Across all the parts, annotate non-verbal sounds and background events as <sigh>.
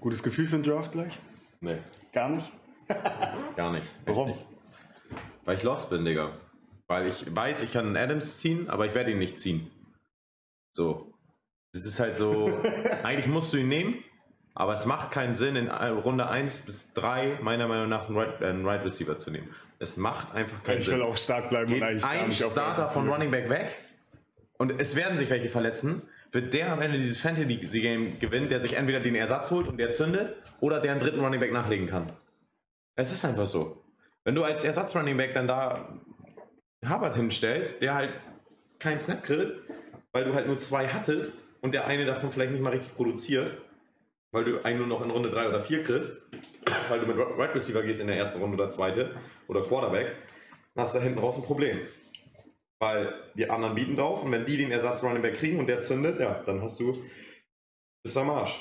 Gutes Gefühl für den Draft gleich? Nee, Gar nicht? <laughs> gar nicht. Warum? Nicht. Weil ich lost bin, Digga. Weil ich weiß, ich kann einen Adams ziehen, aber ich werde ihn nicht ziehen. So. Das ist halt so. <laughs> eigentlich musst du ihn nehmen, aber es macht keinen Sinn, in Runde 1 bis 3 meiner Meinung nach einen Right, einen right Receiver zu nehmen. Es macht einfach keinen Ich Sinn. will auch stark bleiben Geht und eigentlich ein Starter von. Running Back weg und es werden sich welche verletzen, wird der am Ende dieses Fantasy-Game gewinnen, der sich entweder den Ersatz holt und der zündet oder der einen dritten Running Back nachlegen kann. Es ist einfach so. Wenn du als Ersatz-Running Back dann da Hubbard hinstellst, der halt keinen Snap kriegt, weil du halt nur zwei hattest und der eine davon vielleicht nicht mal richtig produziert, weil du einen nur noch in Runde 3 oder 4 kriegst, weil du mit Right Receiver gehst in der ersten Runde oder zweite oder Quarterback, dann hast du da hinten raus ein Problem. Weil die anderen bieten drauf und wenn die den Ersatz Running Back kriegen und der zündet, ja, dann hast du, bist du am Arsch.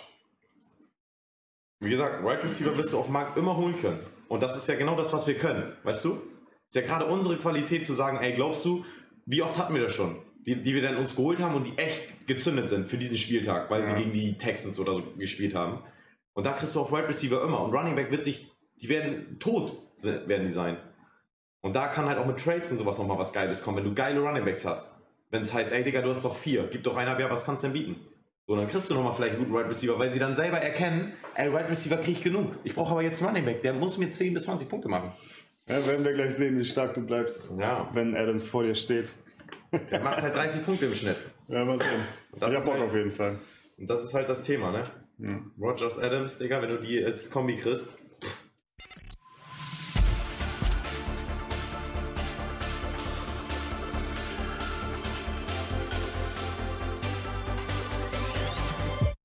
Wie gesagt, Right Receiver wirst du auf dem Markt immer holen können. Und das ist ja genau das, was wir können, weißt du? Ist ja gerade unsere Qualität zu sagen, ey, glaubst du, wie oft hatten wir das schon? Die, die wir dann uns geholt haben und die echt gezündet sind für diesen Spieltag, weil sie Ja. gegen die Texans oder so gespielt haben. Und da kriegst du auf Wide Receiver immer. Und Running Back wird sich, die werden tot, werden die sein. Und da kann halt auch mit Trades und sowas nochmal was Geiles kommen, wenn du geile Running Backs hast. Wenn es heißt, ey Digga, du hast doch vier, gib doch einer mehr, was kannst du denn bieten? So, dann kriegst du nochmal vielleicht einen guten Wide Receiver, weil sie dann selber erkennen, ey, Wide Receiver krieg ich genug. Ich brauche aber jetzt einen Running Back, der muss mir 10 bis 20 Punkte machen. Ja, werden wir gleich sehen, wie stark du bleibst, Ja. wenn Adams vor dir steht. Der macht halt 30 Punkte im Schnitt. Ja, mal sehen. Das ich hab ist Bock halt- auf jeden Fall. Und das ist halt das Thema, ne? Ja. Rogers Adams, Digga, wenn du die als Kombi kriegst.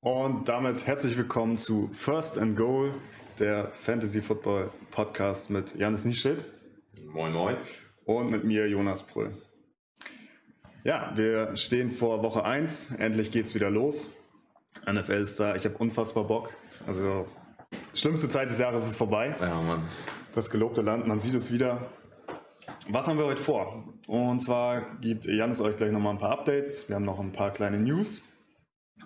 Und damit herzlich willkommen zu First and Goal, der Fantasy Football Podcast mit Janis Nieschild Moin, moin. und mit mir Jonas Pröll. Ja, wir stehen vor Woche 1. Endlich geht's wieder los. NFL ist da. Ich habe unfassbar Bock. Also, schlimmste Zeit des Jahres ist vorbei. Ja, Mann. Das gelobte Land, man sieht es wieder. Was haben wir heute vor? Und zwar gibt Janis euch gleich nochmal ein paar Updates. Wir haben noch ein paar kleine News,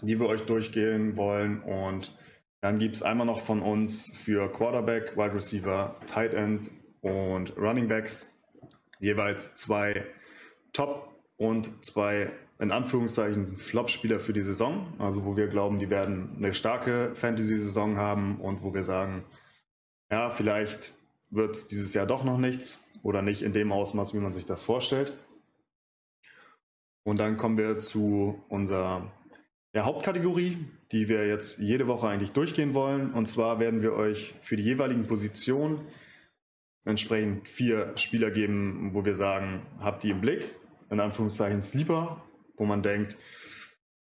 die wir euch durchgehen wollen. Und dann gibt es einmal noch von uns für Quarterback, Wide Receiver, Tight End und Running Backs jeweils zwei Top- und zwei in Anführungszeichen Flop-Spieler für die Saison. Also wo wir glauben, die werden eine starke Fantasy-Saison haben und wo wir sagen, ja, vielleicht wird es dieses Jahr doch noch nichts oder nicht in dem Ausmaß, wie man sich das vorstellt. Und dann kommen wir zu unserer ja, Hauptkategorie, die wir jetzt jede Woche eigentlich durchgehen wollen. Und zwar werden wir euch für die jeweiligen Positionen entsprechend vier Spieler geben, wo wir sagen, habt die im Blick, in Anführungszeichen Sleeper, wo man denkt,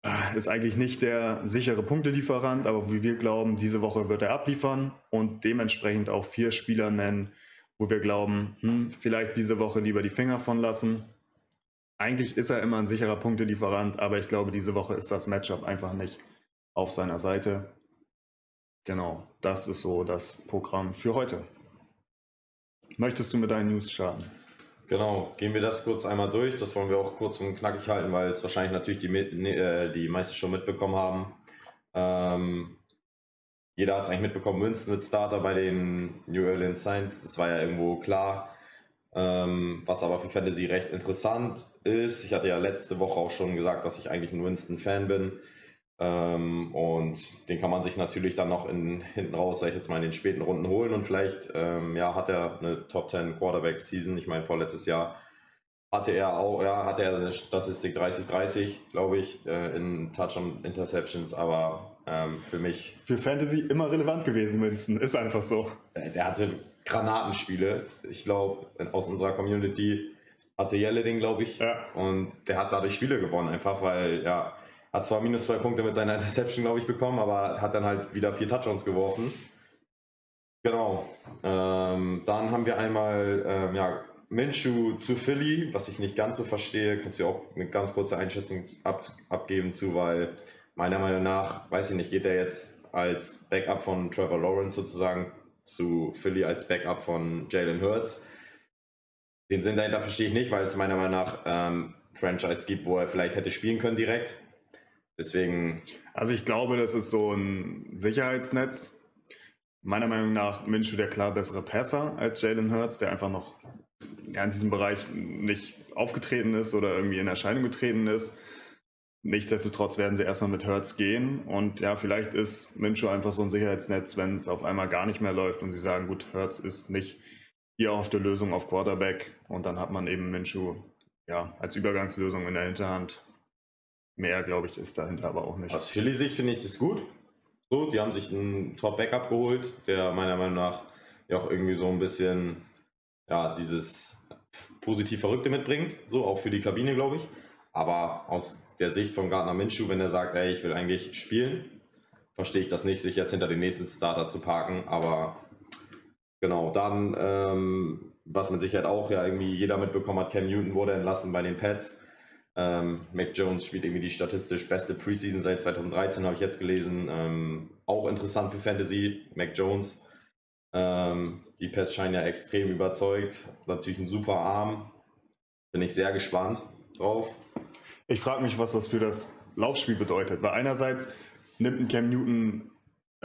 ah, ist eigentlich nicht der sichere Punktelieferant, aber wie wir glauben, diese Woche wird er abliefern und dementsprechend auch vier Spieler nennen, wo wir glauben, hm, vielleicht diese Woche lieber die Finger von lassen. Eigentlich ist er immer ein sicherer Punktelieferant, aber ich glaube, diese Woche ist das Matchup einfach nicht auf seiner Seite. Genau, das ist so das Programm für heute. Möchtest du mit deinen News starten? Genau, gehen wir das kurz einmal durch. Das wollen wir auch kurz und knackig halten, weil es wahrscheinlich natürlich die, ne- äh, die meisten schon mitbekommen haben. Ähm, jeder hat es eigentlich mitbekommen. Winston wird Starter bei den New Orleans Saints. Das war ja irgendwo klar. Ähm, was aber für Fantasy recht interessant ist. Ich hatte ja letzte Woche auch schon gesagt, dass ich eigentlich ein Winston-Fan bin. Ähm, und den kann man sich natürlich dann noch in, hinten raus, sag ich jetzt mal, in den späten Runden holen und vielleicht ähm, ja, hat er eine Top 10 Quarterback Season. Ich meine, vorletztes Jahr hatte er auch, ja, hatte er eine Statistik 30-30, glaube ich, äh, in Touch und Interceptions, aber ähm, für mich, Für Fantasy immer relevant gewesen, Winston. Ist einfach so. äh, der hatte Granatenspiele. Ich glaube, aus unserer Community hatte Jelle den, glaube ich, Ja. und der hat dadurch Spiele gewonnen, einfach weil, ja, hat zwar minus zwei Punkte mit seiner <laughs> Interception, glaube ich, bekommen, aber hat dann halt wieder vier Touchdowns geworfen. Genau. Ähm, dann haben wir einmal ähm, ja, Minshew zu Philly, was ich nicht ganz so verstehe. Kannst du auch eine ganz kurze Einschätzung ab, abgeben zu, weil meiner Meinung nach, weiß ich nicht, geht er jetzt als Backup von Trevor Lawrence sozusagen zu Philly als Backup von Jalen Hurts. Den Sinn dahinter verstehe ich nicht, weil es meiner Meinung nach ähm, Franchise gibt, wo er vielleicht hätte spielen können direkt. Deswegen. Also ich glaube, das ist so ein Sicherheitsnetz. Meiner Meinung nach Minshew der klar bessere Passer als Jalen Hurts, der einfach noch in diesem Bereich nicht aufgetreten ist oder irgendwie in Erscheinung getreten ist. Nichtsdestotrotz werden sie erstmal mit Hurts gehen und ja, vielleicht ist Minshew einfach so ein Sicherheitsnetz, wenn es auf einmal gar nicht mehr läuft und sie sagen, gut, Hurts ist nicht die erhoffte Lösung auf Quarterback und dann hat man eben Minshew ja, als Übergangslösung in der Hinterhand. Mehr, glaube ich, ist dahinter aber auch nicht. Aus Philly-Sicht finde ich das gut. So, die haben sich einen Top-Backup geholt, der meiner Meinung nach ja auch irgendwie so ein bisschen ja, dieses positiv Verrückte mitbringt, so auch für die Kabine, glaube ich. Aber aus der Sicht von Gardner Minshew, wenn er sagt, ey, ich will eigentlich spielen, verstehe ich das nicht, sich jetzt hinter den nächsten Starter zu parken. Aber genau, dann, ähm, was mit Sicherheit auch ja irgendwie jeder mitbekommen hat, Cam Newton wurde entlassen bei den Pets. Ähm, Mac Jones spielt irgendwie die statistisch beste Preseason seit 2013, habe ich jetzt gelesen. Ähm, auch interessant für Fantasy, Mac Jones. Ähm, die Pets scheinen ja extrem überzeugt. Natürlich ein super Arm. Bin ich sehr gespannt drauf. Ich frage mich, was das für das Laufspiel bedeutet. Weil einerseits nimmt ein Cam Newton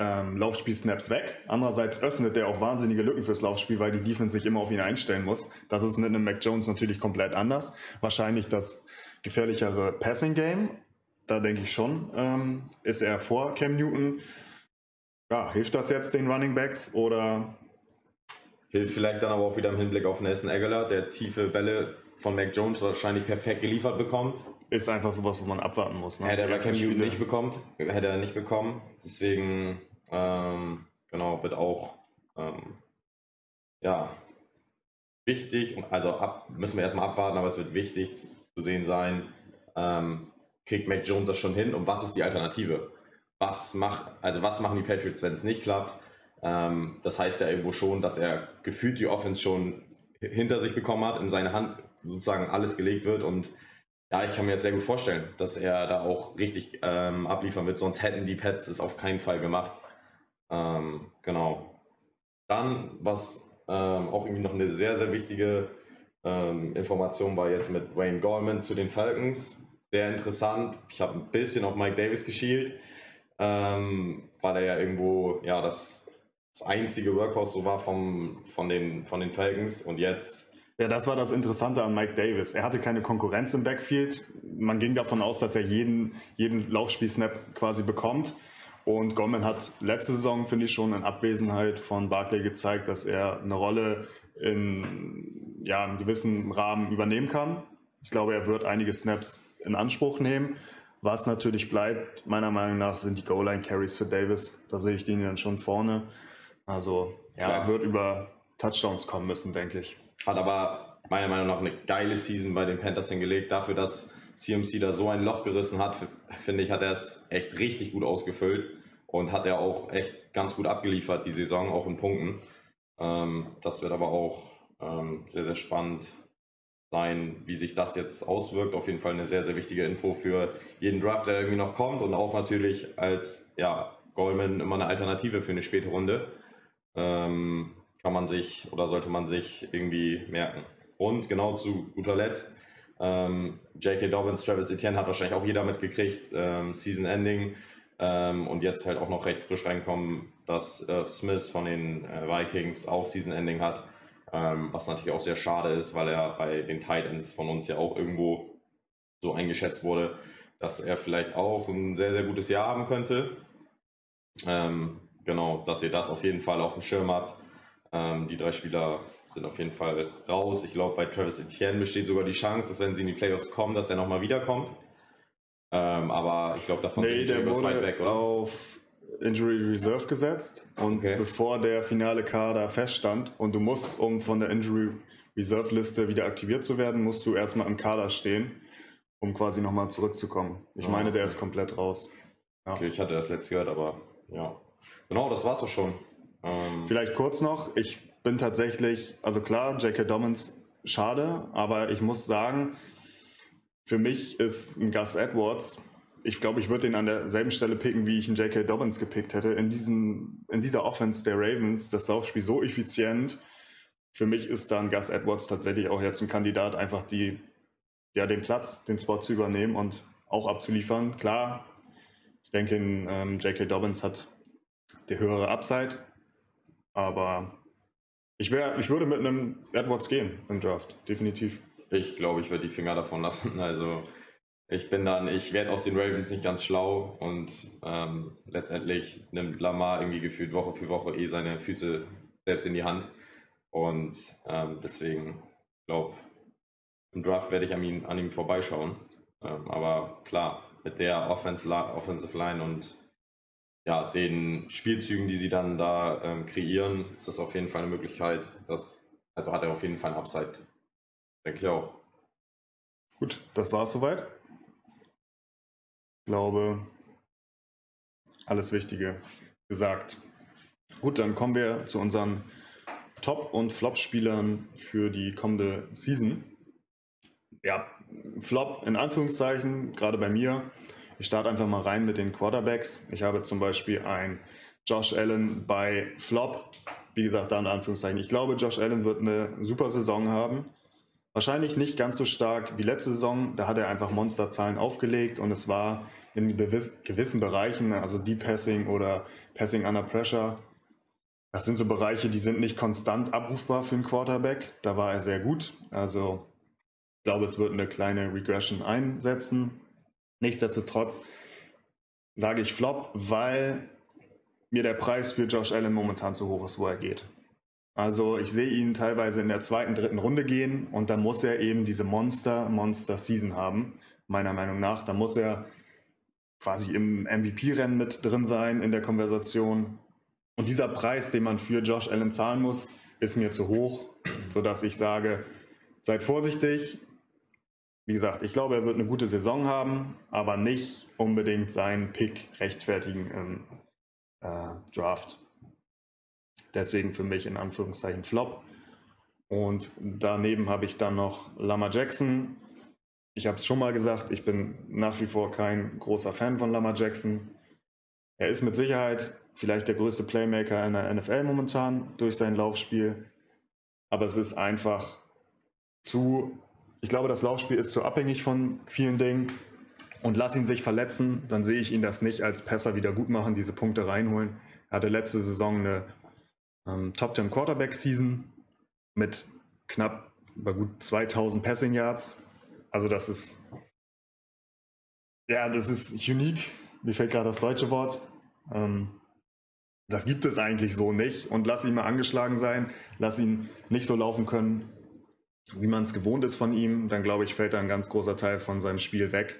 ähm, Laufspiel-Snaps weg. Andererseits öffnet er auch wahnsinnige Lücken fürs Laufspiel, weil die Defense sich immer auf ihn einstellen muss. Das ist mit einem Mac Jones natürlich komplett anders. Wahrscheinlich das gefährlichere Passing-Game. Da denke ich schon, ähm, ist er vor Cam Newton. Ja, hilft das jetzt den Running Backs oder? Hilft vielleicht dann aber auch wieder im Hinblick auf Nelson Aguilar, der tiefe Bälle von Mac Jones wahrscheinlich perfekt geliefert bekommt. Ist einfach sowas, wo man abwarten muss. Ne? Hätte er bei Cam Newton nicht bekommt, hätte er nicht bekommen. Deswegen, ähm, genau, wird auch, ähm, ja, wichtig, also ab, müssen wir erstmal abwarten, aber es wird wichtig zu sehen sein, ähm, kriegt Mac Jones das schon hin und was ist die Alternative? Was macht, also was machen die Patriots, wenn es nicht klappt? Ähm, das heißt ja irgendwo schon, dass er gefühlt die Offense schon hinter sich bekommen hat, in seine Hand sozusagen alles gelegt wird und ja, ich kann mir das sehr gut vorstellen, dass er da auch richtig ähm, abliefern wird, sonst hätten die Pets es auf keinen Fall gemacht. Ähm, genau. Dann, was ähm, auch irgendwie noch eine sehr, sehr wichtige ähm, Information war jetzt mit Wayne Goldman zu den Falcons. Sehr interessant. Ich habe ein bisschen auf Mike Davis geschielt, ähm, weil er ja irgendwo ja das, das einzige Workhorse so war vom, von, den, von den Falcons und jetzt ja, das war das Interessante an Mike Davis. Er hatte keine Konkurrenz im Backfield. Man ging davon aus, dass er jeden, jeden Laufspiel-Snap quasi bekommt. Und Goldman hat letzte Saison, finde ich, schon in Abwesenheit von Barclay gezeigt, dass er eine Rolle in ja, einem gewissen Rahmen übernehmen kann. Ich glaube, er wird einige Snaps in Anspruch nehmen. Was natürlich bleibt, meiner Meinung nach, sind die Goal-Line-Carries für Davis. Da sehe ich den dann schon vorne. Also, ja, er wird über Touchdowns kommen müssen, denke ich. Hat aber meiner Meinung nach eine geile Season bei den Panthers hingelegt. Dafür, dass CMC da so ein Loch gerissen hat, finde ich, hat er es echt richtig gut ausgefüllt und hat er auch echt ganz gut abgeliefert, die Saison, auch in Punkten. Ähm, das wird aber auch ähm, sehr, sehr spannend sein, wie sich das jetzt auswirkt. Auf jeden Fall eine sehr, sehr wichtige Info für jeden Draft, der irgendwie noch kommt und auch natürlich als ja, Goldman immer eine Alternative für eine späte Runde. Ähm, kann man sich oder sollte man sich irgendwie merken. Und genau zu guter Letzt, ähm, J.K. Dobbins, Travis Etienne hat wahrscheinlich auch jeder mitgekriegt, ähm, Season Ending ähm, und jetzt halt auch noch recht frisch reinkommen, dass äh, Smith von den äh, Vikings auch Season Ending hat, ähm, was natürlich auch sehr schade ist, weil er bei den Titans von uns ja auch irgendwo so eingeschätzt wurde, dass er vielleicht auch ein sehr, sehr gutes Jahr haben könnte. Ähm, genau, dass ihr das auf jeden Fall auf dem Schirm habt. Ähm, die drei Spieler sind auf jeden Fall raus. Ich glaube, bei Travis Etienne besteht sogar die Chance, dass wenn sie in die Playoffs kommen, dass er nochmal wiederkommt. Ähm, aber ich glaube, davon nee, sind die der weit weg, oder? auf Injury Reserve gesetzt und okay. bevor der finale Kader feststand und du musst, um von der Injury Reserve Liste wieder aktiviert zu werden, musst du erstmal im Kader stehen, um quasi nochmal zurückzukommen. Ich ah, meine, der ist komplett raus. Ja. Okay, ich hatte das letzte gehört, aber ja. Genau, das war's auch schon. Ähm, Vielleicht kurz noch, ich bin tatsächlich, also klar, J.K. Dobbins schade, aber ich muss sagen, für mich ist ein Gus Edwards, ich glaube, ich würde den an derselben Stelle picken, wie ich einen J.K. Dobbins gepickt hätte. In, diesem, in dieser Offense der Ravens, das Laufspiel so effizient. Für mich ist dann Gus Edwards tatsächlich auch jetzt ein Kandidat, einfach die, ja, den Platz, den Spot zu übernehmen und auch abzuliefern. Klar, Ich denke, ähm, J.K. Dobbins hat die höhere Upside, aber ich, wär, ich würde mit einem Edwards gehen im Draft, definitiv. Ich glaube, ich würde die Finger davon lassen. <laughs> Also ich bin dann, ich werde aus den Ravens nicht ganz schlau und ähm, letztendlich nimmt Lamar irgendwie gefühlt Woche für Woche eh seine Füße selbst in die Hand. Und ähm, deswegen glaube im Draft werde ich an ihm, an ihm vorbeischauen. Ähm, aber klar, mit der Offensive Line und ja, den Spielzügen, die sie dann da ähm, kreieren, ist das auf jeden Fall eine Möglichkeit. Dass, also hat er auf jeden Fall ein Upside. Denke ich auch. Gut, das war es soweit. Ich glaube, alles Wichtige gesagt. Gut, dann kommen wir zu unseren Top- und Flop-Spielern für die kommende Season. Ja, Flop in Anführungszeichen, gerade bei mir. Ich starte einfach mal rein mit den Quarterbacks. Ich habe zum Beispiel ein Josh Allen bei Flop. Wie gesagt, da in Anführungszeichen. Ich glaube, Josh Allen wird eine super Saison haben. Wahrscheinlich nicht ganz so stark wie letzte Saison. Da hat er einfach Monsterzahlen aufgelegt und es war in gewissen Bereichen, also Deep Passing oder Passing under Pressure, das sind so Bereiche, die sind nicht konstant abrufbar für einen Quarterback. Da war er sehr gut. Also ich glaube, es wird eine kleine Regression einsetzen. Nichtsdestotrotz sage ich Flop, weil mir der Preis für Josh Allen momentan zu hoch ist, wo er geht. Also ich sehe ihn teilweise in der zweiten, dritten Runde gehen und dann muss er eben diese Monster, Monster Season haben, meiner Meinung nach. Da muss er quasi im MVP-Rennen mit drin sein in der Konversation. Und dieser Preis, den man für Josh Allen zahlen muss, ist mir zu hoch, sodass ich sage, seid vorsichtig. Wie gesagt, ich glaube, er wird eine gute Saison haben, aber nicht unbedingt seinen Pick rechtfertigen im äh, Draft. Deswegen für mich in Anführungszeichen Flop. Und daneben habe ich dann noch Lama Jackson. Ich habe es schon mal gesagt, ich bin nach wie vor kein großer Fan von Lama Jackson. Er ist mit Sicherheit vielleicht der größte Playmaker in der NFL momentan durch sein Laufspiel. Aber es ist einfach zu, ich glaube, das Laufspiel ist zu abhängig von vielen Dingen. Und lass ihn sich verletzen, dann sehe ich ihn das nicht als Pässer wieder gut machen, diese Punkte reinholen. Er hatte letzte Saison eine ähm, Top 10 Quarterback Season mit knapp über gut 2000 Passing Yards. Also das ist, ja, das ist unique. Mir fällt gerade das deutsche Wort. Ähm, das gibt es eigentlich so nicht. Und lass ihn mal angeschlagen sein, lass ihn nicht so laufen können, wie man es gewohnt ist von ihm. Dann glaube ich, fällt da ein ganz großer Teil von seinem Spiel weg.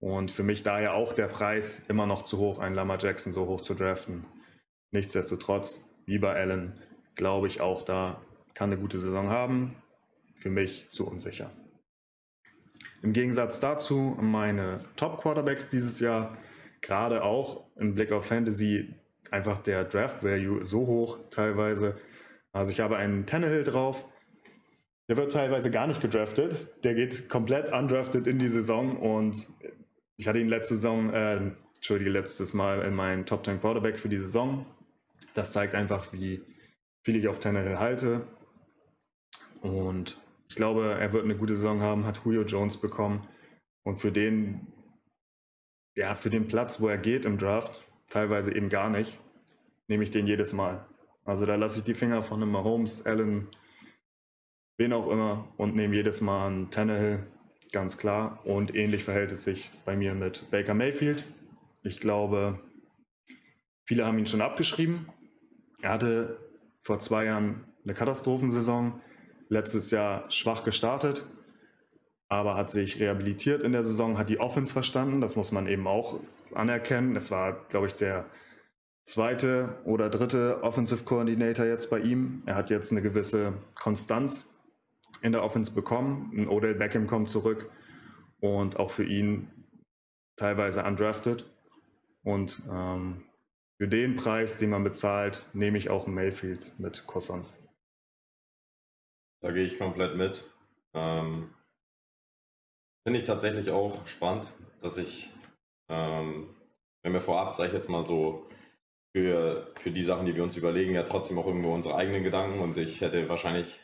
Und für mich daher auch der Preis immer noch zu hoch, einen Lama Jackson so hoch zu draften. Nichtsdestotrotz, wie bei Allen, glaube ich auch da kann eine gute Saison haben. Für mich zu unsicher. Im Gegensatz dazu meine Top Quarterbacks dieses Jahr, gerade auch im Blick auf Fantasy, einfach der Draft Value so hoch teilweise. Also ich habe einen Tannehill drauf. Der wird teilweise gar nicht gedraftet. Der geht komplett undrafted in die Saison und ich hatte ihn letzte Saison, äh, entschuldige, letztes Mal in meinen Top 10 Quarterback für die Saison. Das zeigt einfach, wie viel ich auf Tannehill halte. Und ich glaube, er wird eine gute Saison haben, hat Julio Jones bekommen. Und für den, ja, für den Platz, wo er geht im Draft, teilweise eben gar nicht, nehme ich den jedes Mal. Also da lasse ich die Finger von einem Mahomes, Allen, wen auch immer und nehme jedes Mal einen Tannehill, ganz klar. Und ähnlich verhält es sich bei mir mit Baker Mayfield. Ich glaube, viele haben ihn schon abgeschrieben. Er hatte vor zwei Jahren eine Katastrophensaison, letztes Jahr schwach gestartet, aber hat sich rehabilitiert in der Saison, hat die Offense verstanden, das muss man eben auch anerkennen. Es war, glaube ich, der zweite oder dritte Offensive Coordinator jetzt bei ihm. Er hat jetzt eine gewisse Konstanz in der Offense bekommen. Ein Odell Beckham kommt zurück und auch für ihn teilweise undrafted. Und ähm, für den Preis, den man bezahlt, nehme ich auch Mayfield mit Kossand. Da gehe ich komplett mit. Ähm, Finde ich tatsächlich auch spannend, dass ich ähm, wenn wir vorab, sage ich jetzt mal so, für, für die Sachen, die wir uns überlegen, ja trotzdem auch irgendwo unsere eigenen Gedanken und ich hätte wahrscheinlich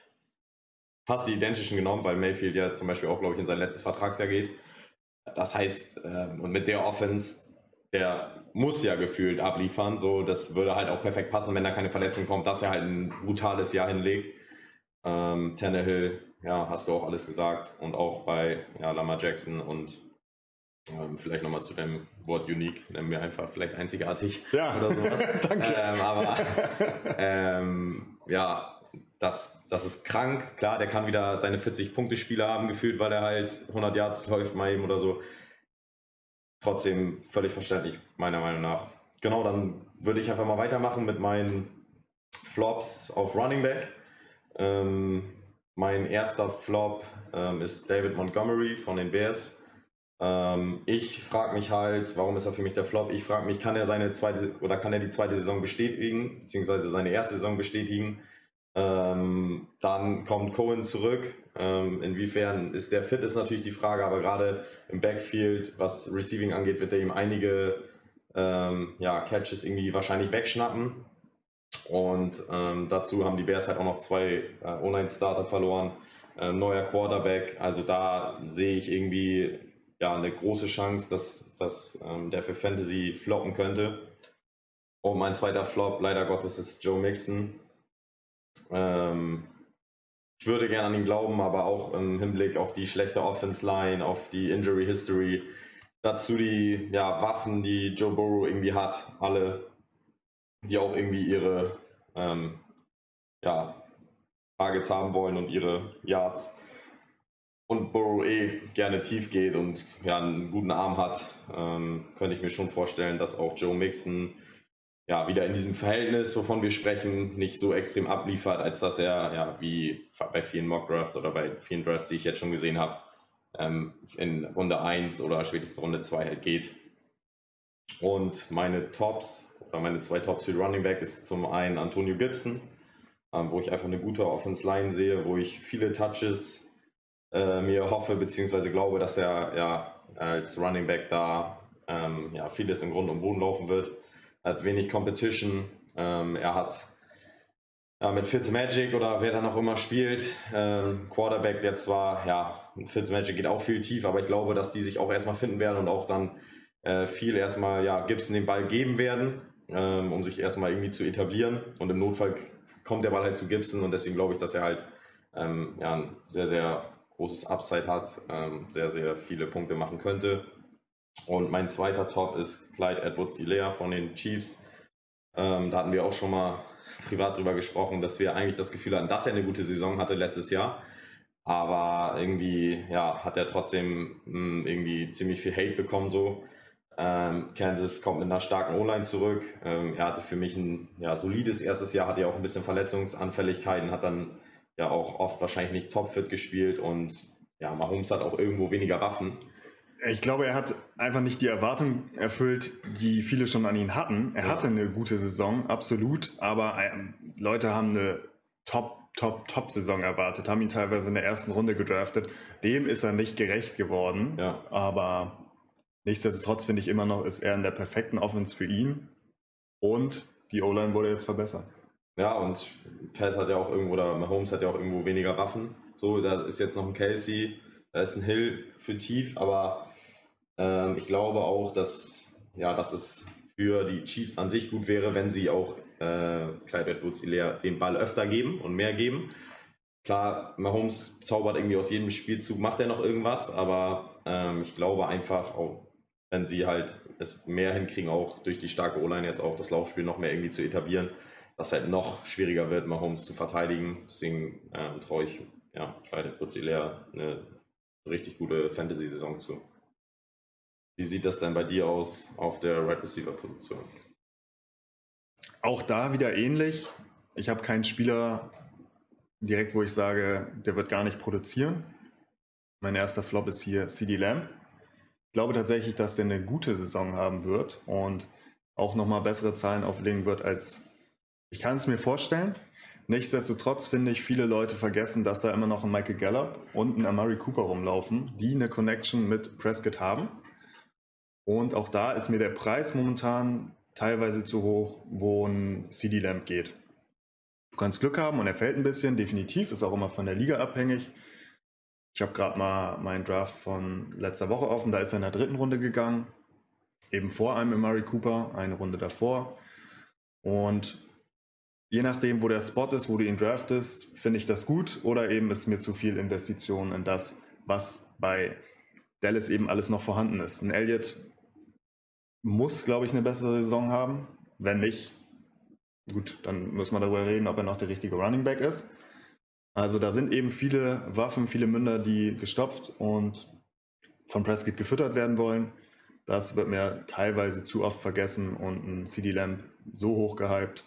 fast die identischen genommen, weil Mayfield ja zum Beispiel auch, glaube ich, in sein letztes Vertragsjahr geht. Das heißt, ähm, und mit der Offense der muss ja gefühlt abliefern. So, das würde halt auch perfekt passen, wenn da keine Verletzung kommt, dass er halt ein brutales Jahr hinlegt. Ähm, Tannehill, ja, hast du auch alles gesagt. Und auch bei ja, Lama Jackson und ähm, vielleicht nochmal zu dem Wort unique, nennen wir einfach vielleicht einzigartig ja. oder sowas. <laughs> Danke. Ähm, aber <laughs> ähm, ja, das, das ist krank. Klar, der kann wieder seine 40-Punkte-Spiele haben, gefühlt, weil er halt 100 Yards läuft mal eben oder so. Trotzdem völlig verständlich, meiner Meinung nach. Genau, dann würde ich einfach mal weitermachen mit meinen Flops auf Running Back. Ähm, mein erster Flop ähm, ist David Montgomery von den Bears. Ähm, ich frage mich halt, warum ist er für mich der Flop? Ich frage mich, kann er seine zweite oder kann er die zweite Saison bestätigen, beziehungsweise seine erste Saison bestätigen? Ähm, dann kommt Cohen zurück. Ähm, inwiefern ist der fit, ist natürlich die Frage, aber gerade im Backfield, was Receiving angeht, wird er ihm einige ähm, ja, Catches irgendwie wahrscheinlich wegschnappen. Und ähm, dazu haben die Bears halt auch noch zwei äh, Online-Starter verloren. Äh, neuer Quarterback. Also da sehe ich irgendwie ja, eine große Chance, dass, dass ähm, der für Fantasy floppen könnte. Und mein zweiter Flop, leider Gottes, ist Joe Mixon. Ähm, ich würde gerne an ihn glauben, aber auch im Hinblick auf die schlechte Offense Line, auf die Injury History, dazu die ja, Waffen, die Joe Burrow irgendwie hat, alle die auch irgendwie ihre ähm, ja, Targets haben wollen und ihre Yards. Und Burrow eh gerne tief geht und ja, einen guten Arm hat, ähm, könnte ich mir schon vorstellen, dass auch Joe Mixon ja, wieder in diesem Verhältnis, wovon wir sprechen, nicht so extrem abliefert, als dass er, ja, wie bei vielen Mock Drafts oder bei vielen Drafts, die ich jetzt schon gesehen habe, ähm, in Runde 1 oder spätestens Runde 2 halt geht. Und meine Tops meine zwei Tops für Running Back ist zum einen Antonio Gibson, ähm, wo ich einfach eine gute Offense Line sehe, wo ich viele Touches äh, mir hoffe bzw. glaube, dass er ja als Running Back da ähm, ja, vieles im Grund und Boden laufen wird. Er hat wenig Competition. Ähm, er hat ja, mit Fitzmagic oder wer da noch immer spielt, ähm, Quarterback, der zwar, ja, Fitzmagic geht auch viel tief, aber ich glaube, dass die sich auch erstmal finden werden und auch dann äh, viel erstmal ja, Gibson den Ball geben werden ähm, um sich erstmal irgendwie zu etablieren. Und im Notfall kommt der Ball halt zu Gibson und deswegen glaube ich, dass er halt ähm, ja, ein sehr, sehr großes Upside hat, ähm, sehr, sehr viele Punkte machen könnte. Und mein zweiter Top ist Clyde Edwards Ilea von den Chiefs. Ähm, da hatten wir auch schon mal privat drüber gesprochen, dass wir eigentlich das Gefühl hatten, dass er eine gute Saison hatte letztes Jahr. Aber irgendwie ja, hat er trotzdem mh, hm, irgendwie ziemlich viel Hate bekommen so. Ähm, Kansas kommt mit einer starken O-Line zurück. Ähm, er hatte für mich ein ja, solides erstes Jahr, hatte ja auch ein bisschen Verletzungsanfälligkeiten, hat dann ja auch oft wahrscheinlich nicht topfit gespielt und ja, Mahomes hat auch irgendwo weniger Waffen. Ich glaube, er hat einfach nicht die Erwartung erfüllt, die viele schon an ihn hatten. Er ja. hatte eine gute Saison, absolut, aber ähm, Leute haben eine Top, Top, Top-Saison erwartet, haben ihn teilweise in der ersten Runde gedraftet. Dem ist er nicht gerecht geworden, ja. aber Nichtsdestotrotz finde ich immer noch, ist er in der perfekten Offense für ihn. Und die O-Line wurde jetzt verbessert. Ja, und Pat hat ja auch irgendwo, oder Mahomes hat ja auch irgendwo weniger Waffen. So, da ist jetzt noch ein Casey, da ist ein Hill für tief, aber ähm, ich glaube auch, dass, ja, dass es für die Chiefs an sich gut wäre, wenn sie auch äh, Clyde Edwards den Ball öfter geben und mehr geben. Klar, Mahomes zaubert irgendwie aus jedem Spielzug, macht er noch irgendwas, aber ähm, ich glaube einfach, auch wenn sie halt es mehr hinkriegen, auch durch die starke O-Line jetzt auch das Laufspiel noch mehr irgendwie zu etablieren, dass halt noch schwieriger wird, Mahomes zu verteidigen. Deswegen ähm, traue ich ja, Clyde Putzilea eine richtig gute Fantasy-Saison zu. Wie sieht das denn bei dir aus auf der Right Receiver-Position? Auch da wieder ähnlich. Ich habe keinen Spieler direkt, wo ich sage, der wird gar nicht produzieren. Mein erster Flop ist hier CD Lamb glaube tatsächlich, dass der eine gute Saison haben wird und auch nochmal bessere Zahlen auflegen wird als ich kann es mir vorstellen. Nichtsdestotrotz finde ich, viele Leute vergessen, dass da immer noch ein Michael Gallup und ein Amari Cooper rumlaufen, die eine Connection mit Prescott haben. Und auch da ist mir der Preis momentan teilweise zu hoch, wo ein CD Lamp geht. Du kannst Glück haben und er fällt ein bisschen, definitiv, ist auch immer von der Liga abhängig. Ich habe gerade mal meinen Draft von letzter Woche offen, da ist er in der dritten Runde gegangen. eben vor einem Murray Cooper, eine Runde davor. Und je nachdem, wo der Spot ist, wo du ihn draftest, finde ich das gut oder eben ist mir zu viel Investition in das, was bei Dallas eben alles noch vorhanden ist. Ein Elliott muss, glaube ich, eine bessere Saison haben. Wenn nicht, gut, dann müssen wir darüber reden, ob er noch der richtige Running Back ist. Also da sind eben viele Waffen, viele Münder, die gestopft und von Prescott gefüttert werden wollen. Das wird mir teilweise zu oft vergessen und ein CD Lamp so hoch gehypt.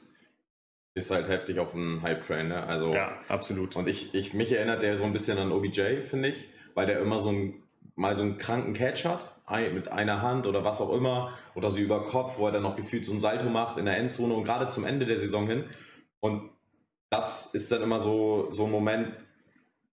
Ist halt heftig auf einen Hype-Train, ne? Also, ja, absolut. Und ich, ich, mich erinnert der so ein bisschen an OBJ, finde ich, weil der immer so ein, mal so einen kranken Catch hat, mit einer Hand oder was auch immer, oder so über Kopf, wo er dann noch gefühlt so ein Salto macht in der Endzone und gerade zum Ende der Saison hin. Und das ist dann immer so, so ein Moment,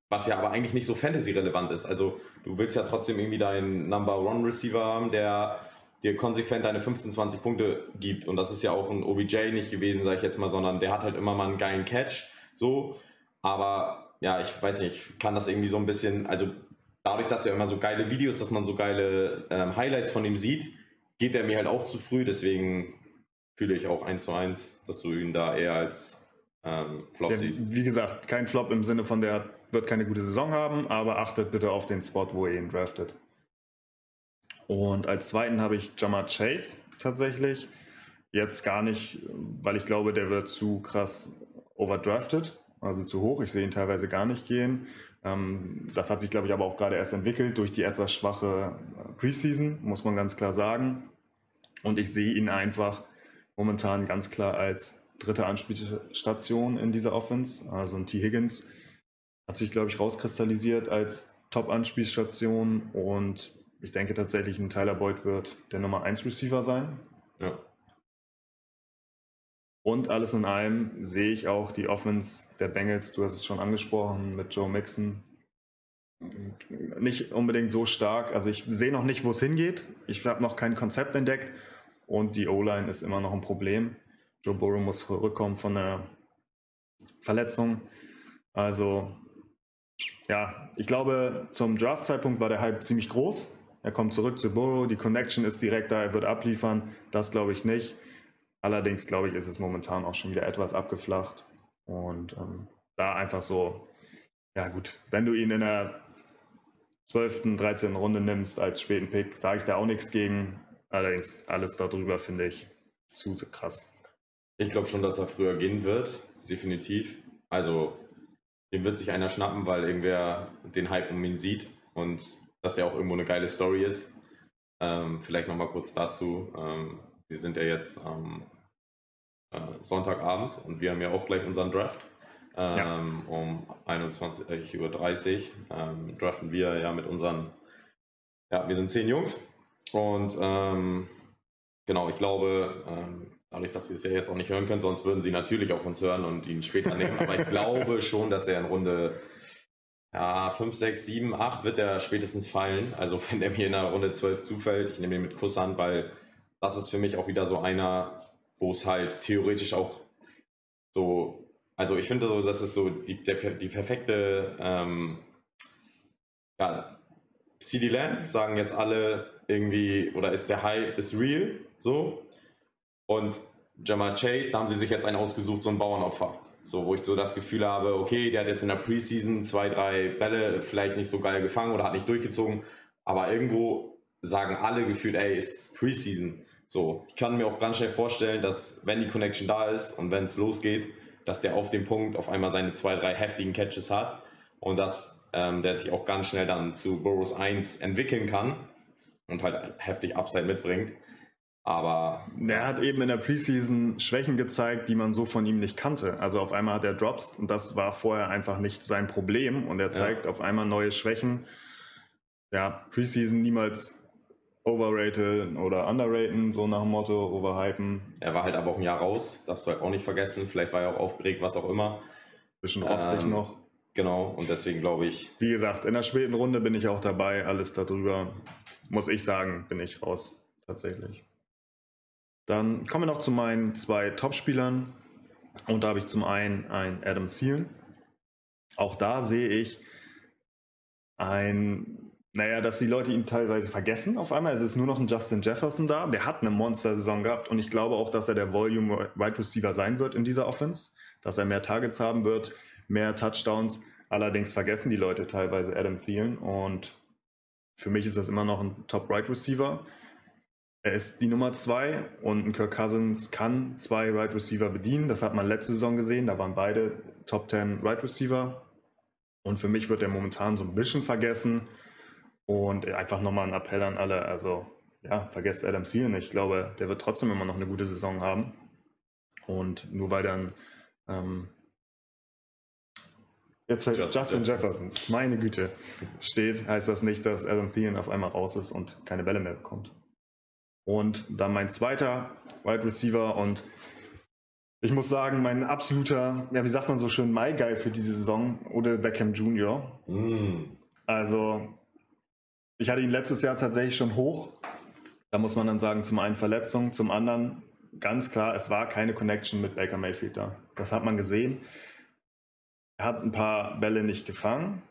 was ja aber eigentlich nicht so Fantasy-relevant ist. Also du willst ja trotzdem irgendwie deinen Number One Receiver haben, der dir konsequent deine 15, 20 Punkte gibt. Und das ist ja auch ein OBJ nicht gewesen, sage ich jetzt mal, sondern der hat halt immer mal einen geilen Catch. So. Aber ja, ich weiß nicht, ich kann das irgendwie so ein bisschen, also dadurch, dass er immer so geile Videos, dass man so geile ähm, Highlights von ihm sieht, geht er mir halt auch zu früh. Deswegen fühle ich auch eins zu eins, dass du ihn da eher als ähm, Flop der, siehst. Wie gesagt, kein Flop im Sinne von der wird keine gute Saison haben, aber achtet bitte auf den Spot, wo ihr ihn draftet. Und als zweiten habe ich Jamar Chase tatsächlich. Jetzt gar nicht, weil ich glaube, der wird zu krass overdrafted, also zu hoch. Ich sehe ihn teilweise gar nicht gehen. Ähm, das hat sich, glaube ich, aber auch gerade erst entwickelt durch die etwas schwache Preseason, muss man ganz klar sagen. Und ich sehe ihn einfach momentan ganz klar als dritte Anspielstation in dieser Offense. Also ein T. Higgins hat sich, glaube ich, rauskristallisiert als Top-Anspielstation und ich denke tatsächlich, ein Tyler Boyd wird der Nummer 1 Receiver sein. Ja. Und alles in allem sehe ich auch die Offense der Bengals, du hast es schon angesprochen, mit Joe Mixon, nicht unbedingt so stark. Also ich sehe noch nicht, wo es hingeht. Ich habe noch kein Konzept entdeckt und die O-Line ist immer noch ein Problem. Joe Burrow muss zurückkommen von der Verletzung. Also ja, ich glaube, zum Draft-Zeitpunkt war der Hype ziemlich groß. Er kommt zurück zu Burrow, die Connection ist direkt da, er wird abliefern. Das glaube ich nicht. Allerdings glaube ich, ist es momentan auch schon wieder etwas abgeflacht. Und ähm, da einfach so, ja gut, wenn du ihn in der 12., 13. Runde nimmst als späten Pick, sage ich da auch nichts gegen. Allerdings alles darüber finde ich zu krass. Ich glaube schon, dass er früher gehen wird, definitiv. Also, dem wird sich einer schnappen, weil irgendwer den Hype um ihn sieht und das ja auch irgendwo eine geile Story ist. Ähm, vielleicht nochmal kurz dazu. Ähm, wir sind ja jetzt am Sonntagabend und wir haben ja auch gleich unseren Draft. Ähm, ja. Um 21.30 Uhr ähm, draften wir ja mit unseren, ja, wir sind zehn Jungs und ähm, genau, ich glaube, ähm, dadurch, dass Sie es ja jetzt auch nicht hören können, sonst würden Sie natürlich auf uns hören und ihn später nehmen, aber ich glaube schon, dass er in Runde ja, 5, 6, 7, 8 wird er spätestens fallen. Also wenn der mir in der Runde 12 zufällt, ich nehme ihn mit Kusshand, weil das ist für mich auch wieder so einer, wo es halt theoretisch auch so, also ich finde so, das ist so die, der, die perfekte, ähm, ja, CD Land sagen jetzt alle irgendwie, oder ist der Hype ist real, so. Und Jamal Chase, da haben sie sich jetzt einen ausgesucht, so ein Bauernopfer. So, wo ich so das Gefühl habe, okay, der hat jetzt in der Preseason zwei, drei Bälle vielleicht nicht so geil gefangen oder hat nicht durchgezogen, aber irgendwo sagen alle gefühlt, ey, ist Preseason. So, ich kann mir auch ganz schnell vorstellen, dass wenn die Connection da ist und wenn es losgeht, dass der auf dem Punkt auf einmal seine zwei, drei heftigen Catches hat und dass ähm, der sich auch ganz schnell dann zu Burrows 1 entwickeln kann und halt heftig Upside mitbringt. Aber. Er hat eben in der Preseason Schwächen gezeigt, die man so von ihm nicht kannte. Also auf einmal hat er Drops und das war vorher einfach nicht sein Problem und er zeigt ja. auf einmal neue Schwächen. Ja, Preseason niemals overrated oder underraten, so nach dem Motto, overhypen. Er war halt aber auch ein Jahr raus, darfst du halt auch nicht vergessen. Vielleicht war er auch aufgeregt, was auch immer. Bisschen rostig ähm, noch. Genau, und deswegen glaube ich. Wie gesagt, in der späten Runde bin ich auch dabei. Alles darüber, muss ich sagen, bin ich raus. Tatsächlich. Dann kommen wir noch zu meinen zwei Topspielern. Und da habe ich zum einen einen Adam Thielen. Auch da sehe ich ein Naja, dass die Leute ihn teilweise vergessen auf einmal. Es ist nur noch ein Justin Jefferson da. Der hat eine Monster-Saison gehabt und ich glaube auch, dass er der Volume Wide Receiver sein wird in dieser Offense. Dass er mehr Targets haben wird, mehr Touchdowns. Allerdings vergessen die Leute teilweise Adam Thielen und für mich ist das immer noch ein Top Right Receiver. Er ist die Nummer zwei und ein Kirk Cousins kann zwei Right Receiver bedienen. Das hat man letzte Saison gesehen. Da waren beide Top 10 Right Receiver. Und für mich wird er momentan so ein bisschen vergessen. Und einfach nochmal ein Appell an alle. Also, ja, vergesst Adam Thielen nicht. Ich glaube, der wird trotzdem immer noch eine gute Saison haben. Und nur weil dann ähm, Jetzt fällt Justin, Justin Jefferson, meine Güte, steht, heißt das nicht, dass Adam Thielen auf einmal raus ist und keine Bälle mehr bekommt. Und dann mein zweiter Wide Receiver und ich muss sagen, mein absoluter, ja, wie sagt man so schön, My Guy für diese Saison, Odell Beckham Jr. Mm. Also, ich hatte ihn letztes Jahr tatsächlich schon hoch. Da muss man dann sagen, zum einen Verletzung, zum anderen ganz klar, es war keine Connection mit Baker Mayfield da. Das hat man gesehen. Er hat ein paar Bälle nicht gefangen,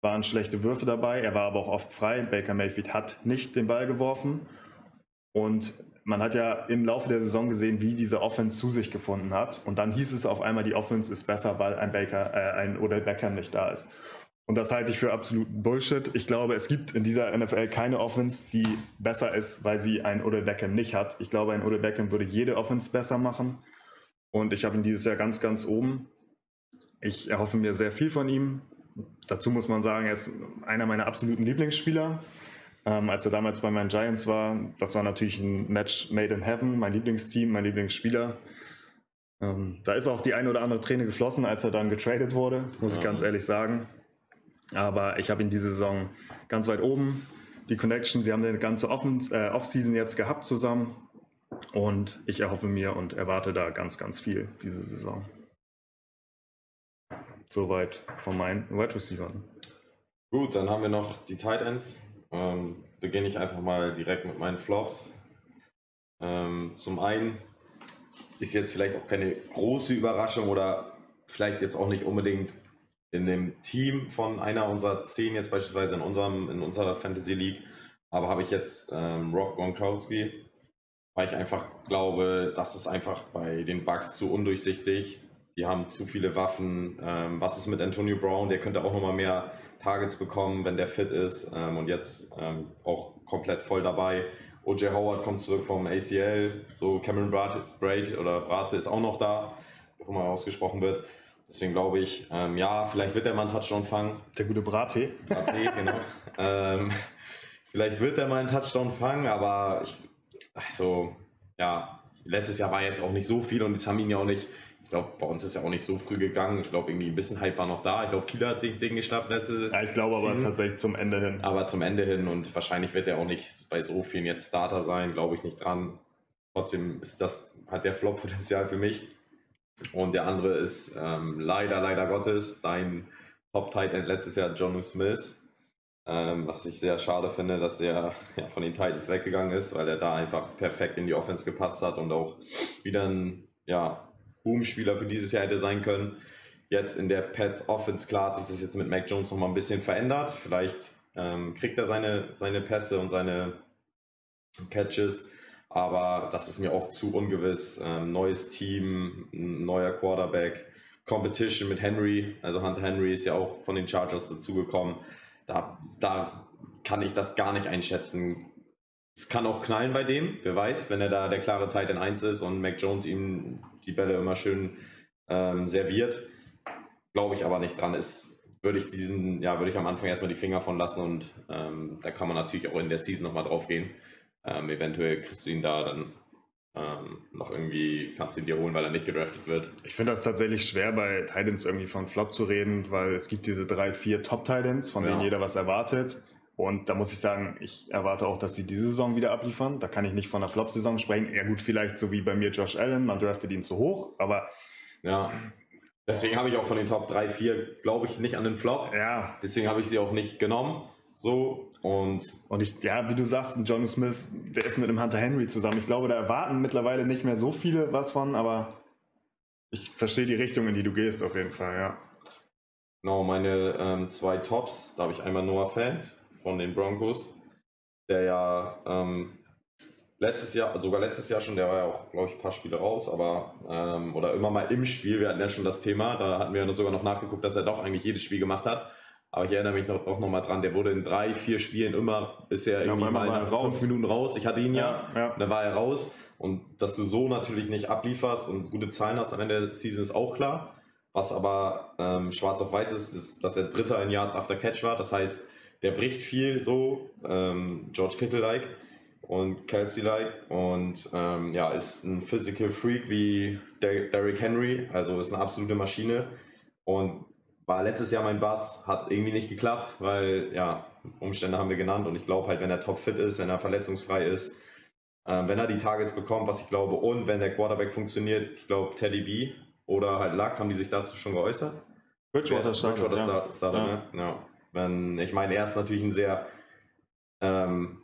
waren schlechte Würfe dabei, er war aber auch oft frei. Baker Mayfield hat nicht den Ball geworfen. Und man hat ja im Laufe der Saison gesehen, wie diese Offense zu sich gefunden hat. Und dann hieß es auf einmal, die Offense ist besser, weil ein Baker, äh, ein Odell Beckham nicht da ist. Und das halte ich für absoluten Bullshit. Ich glaube, es gibt in dieser NFL keine Offense, die besser ist, weil sie einen Odell Beckham nicht hat. Ich glaube, ein Odell Beckham würde jede Offense besser machen. Und ich habe ihn dieses Jahr ganz, ganz oben. Ich erhoffe mir sehr viel von ihm. Dazu muss man sagen, er ist einer meiner absoluten Lieblingsspieler. Ähm, als er damals bei meinen Giants war, das war natürlich ein Match made in heaven, mein Lieblingsteam, mein Lieblingsspieler. Ähm, da ist auch die eine oder andere Träne geflossen, als er dann getradet wurde, muss ja. ich ganz ehrlich sagen. Aber ich habe ihn diese Saison ganz weit oben. Die Connection, sie haben eine ganze äh, Offseason jetzt gehabt zusammen. Und ich erhoffe mir und erwarte da ganz, ganz viel diese Saison. Soweit von meinen Wide Receivers. Gut, dann haben wir noch die Tight Ends. Ähm, beginne ich einfach mal direkt mit meinen Flops. Ähm, zum einen ist jetzt vielleicht auch keine große Überraschung oder vielleicht jetzt auch nicht unbedingt in dem Team von einer unserer zehn jetzt beispielsweise in unserem in unserer Fantasy League, aber habe ich jetzt ähm, Rob Gronkowski, weil ich einfach glaube, das ist einfach bei den Bugs zu undurchsichtig die haben zu viele Waffen. Ähm, was ist mit Antonio Brown? Der könnte auch nochmal mehr Targets bekommen, wenn der fit ist ähm, und jetzt ähm, auch komplett voll dabei. OJ Howard kommt zurück vom ACL, so Cameron Braid oder Brate ist auch noch da, auch immer ausgesprochen wird. Deswegen glaube ich, ähm, ja, vielleicht wird der mal einen Touchdown fangen. Der gute Brate. Brate, genau. <laughs> ähm, vielleicht wird er mal einen Touchdown fangen, aber ich, also, ja, letztes Jahr war jetzt auch nicht so viel und es haben ihn ja auch nicht ich glaube, bei uns ist ja auch nicht so früh gegangen. Ich glaube, irgendwie ein bisschen Hype war noch da. Ich glaube, Kieler hat sich Ding geschnappt letzte Ja, ich glaube aber tatsächlich zum Ende hin. Aber zum Ende hin und wahrscheinlich wird er auch nicht bei so vielen jetzt Starter sein, glaube ich nicht dran. Trotzdem ist das, hat der Flop-Potenzial für mich. Und der andere ist ähm, leider, leider Gottes, dein Top-Titan letztes Jahr, Jonu Smith. Ähm, was ich sehr schade finde, dass er <laughs> ja, von den Titans weggegangen ist, weil er da einfach perfekt in die Offense gepasst hat und auch wieder ein ja, Boom-Spieler für dieses Jahr hätte sein können. Jetzt in der Pets Offense, klar hat sich das jetzt mit Mac Jones noch mal ein bisschen verändert. Vielleicht ähm, kriegt er seine, seine Pässe und seine Catches, aber das ist mir auch zu ungewiss. Ähm, neues Team, neuer Quarterback, Competition mit Henry, also Hunter Henry ist ja auch von den Chargers dazugekommen. Da, da kann ich das gar nicht einschätzen. Es kann auch knallen bei dem, wer weiß, wenn er da der klare Titan 1 ist und Mac Jones ihm die Bälle immer schön ähm, serviert. Glaube ich aber nicht dran ist, würde ich diesen, ja, würde ich am Anfang erstmal die Finger von lassen und ähm, da kann man natürlich auch in der Season nochmal drauf gehen. Ähm, eventuell kriegst du ihn da dann ähm, noch irgendwie, kannst du ihn dir holen, weil er nicht gedraftet wird. Ich finde das tatsächlich schwer, bei Titans irgendwie von Flop zu reden, weil es gibt diese drei, vier Top-Titans, von ja. denen jeder was erwartet. Und da muss ich sagen, ich erwarte auch, dass sie diese Saison wieder abliefern. Da kann ich nicht von einer Flop-Saison sprechen. Ja gut, vielleicht so wie bei mir Josh Allen, man draftet ihn zu hoch, aber... Ja, deswegen habe ich auch von den Top 3, 4, glaube ich, nicht an den Flop. Ja. Deswegen habe ich sie auch nicht genommen. So und... Und ich, ja, wie du sagst, John Smith, der ist mit dem Hunter Henry zusammen. Ich glaube, da erwarten mittlerweile nicht mehr so viele was von, aber ich verstehe die Richtung, in die du gehst, auf jeden Fall, ja. Genau, meine ähm, zwei Tops, da habe ich einmal Noah Fant von den Broncos, der ja ähm, letztes Jahr, sogar letztes Jahr schon, der war ja auch, glaube ich, ein paar Spiele raus, aber ähm, oder immer mal im Spiel, wir hatten ja schon das Thema, da hatten wir sogar noch nachgeguckt, dass er doch eigentlich jedes Spiel gemacht hat. Aber ich erinnere mich noch, auch noch mal dran, der wurde in drei, vier Spielen immer, ist Ja, irgendwie einmal mal nach raus. fünf Minuten raus. Ich hatte ihn ja, Ja, ja. da war er raus. Und dass du so natürlich nicht ablieferst und gute Zahlen hast am Ende der Season ist auch klar. Was aber ähm, schwarz auf weiß ist, ist, dass er Dritter in Yards after Catch war. Das heißt, der bricht viel so, ähm, George Kittle-like und Kelsey-like und ähm, ja, ist ein Physical Freak wie Der- Derrick Henry, also ist eine absolute Maschine und war letztes Jahr mein Bass, hat irgendwie nicht geklappt, weil ja, Umstände haben wir genannt und ich glaube halt, wenn er topfit ist, wenn er verletzungsfrei ist, ähm, wenn er die Targets bekommt, was ich glaube, und wenn der Quarterback funktioniert, ich glaube Teddy B oder halt Luck, haben die sich dazu schon geäußert? Bridgewater startet, Bridgewater ja. Star- Starter, Ja. ne? Ja. Wenn, ich meine, er ist natürlich ein sehr ähm,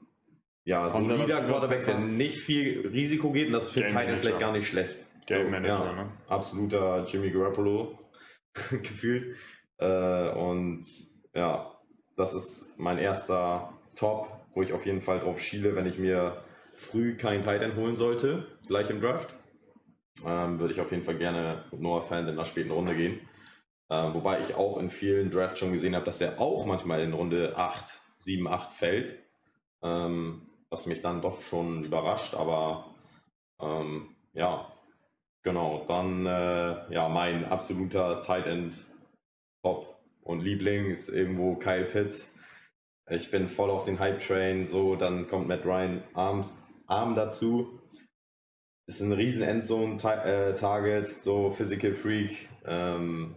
ja, solider Quarterback, der nicht viel Risiko geht und das ist für Titan vielleicht gar nicht schlecht. Game So, Manager, ja, ne? Absoluter Jimmy Garoppolo <laughs> gefühlt. Äh, und ja, das ist mein erster Top, wo ich auf jeden Fall drauf schiele, wenn ich mir früh keinen Titan holen sollte, gleich im Draft. Ähm, würde ich auf jeden Fall gerne mit Noah Fan in einer späten Runde gehen. Ähm, wobei ich auch in vielen Drafts schon gesehen habe, dass er auch manchmal in Runde 8, 7, 8 fällt. Ähm, was mich dann doch schon überrascht, aber ähm, ja, genau. Dann äh, ja, mein absoluter Tight End Top und Liebling ist irgendwo Kyle Pitts. Ich bin voll auf den Hype-Train, so, dann kommt Matt Ryan arms, arm dazu. Ist ein riesen Endzone-Target, so Physical Freak. Ähm,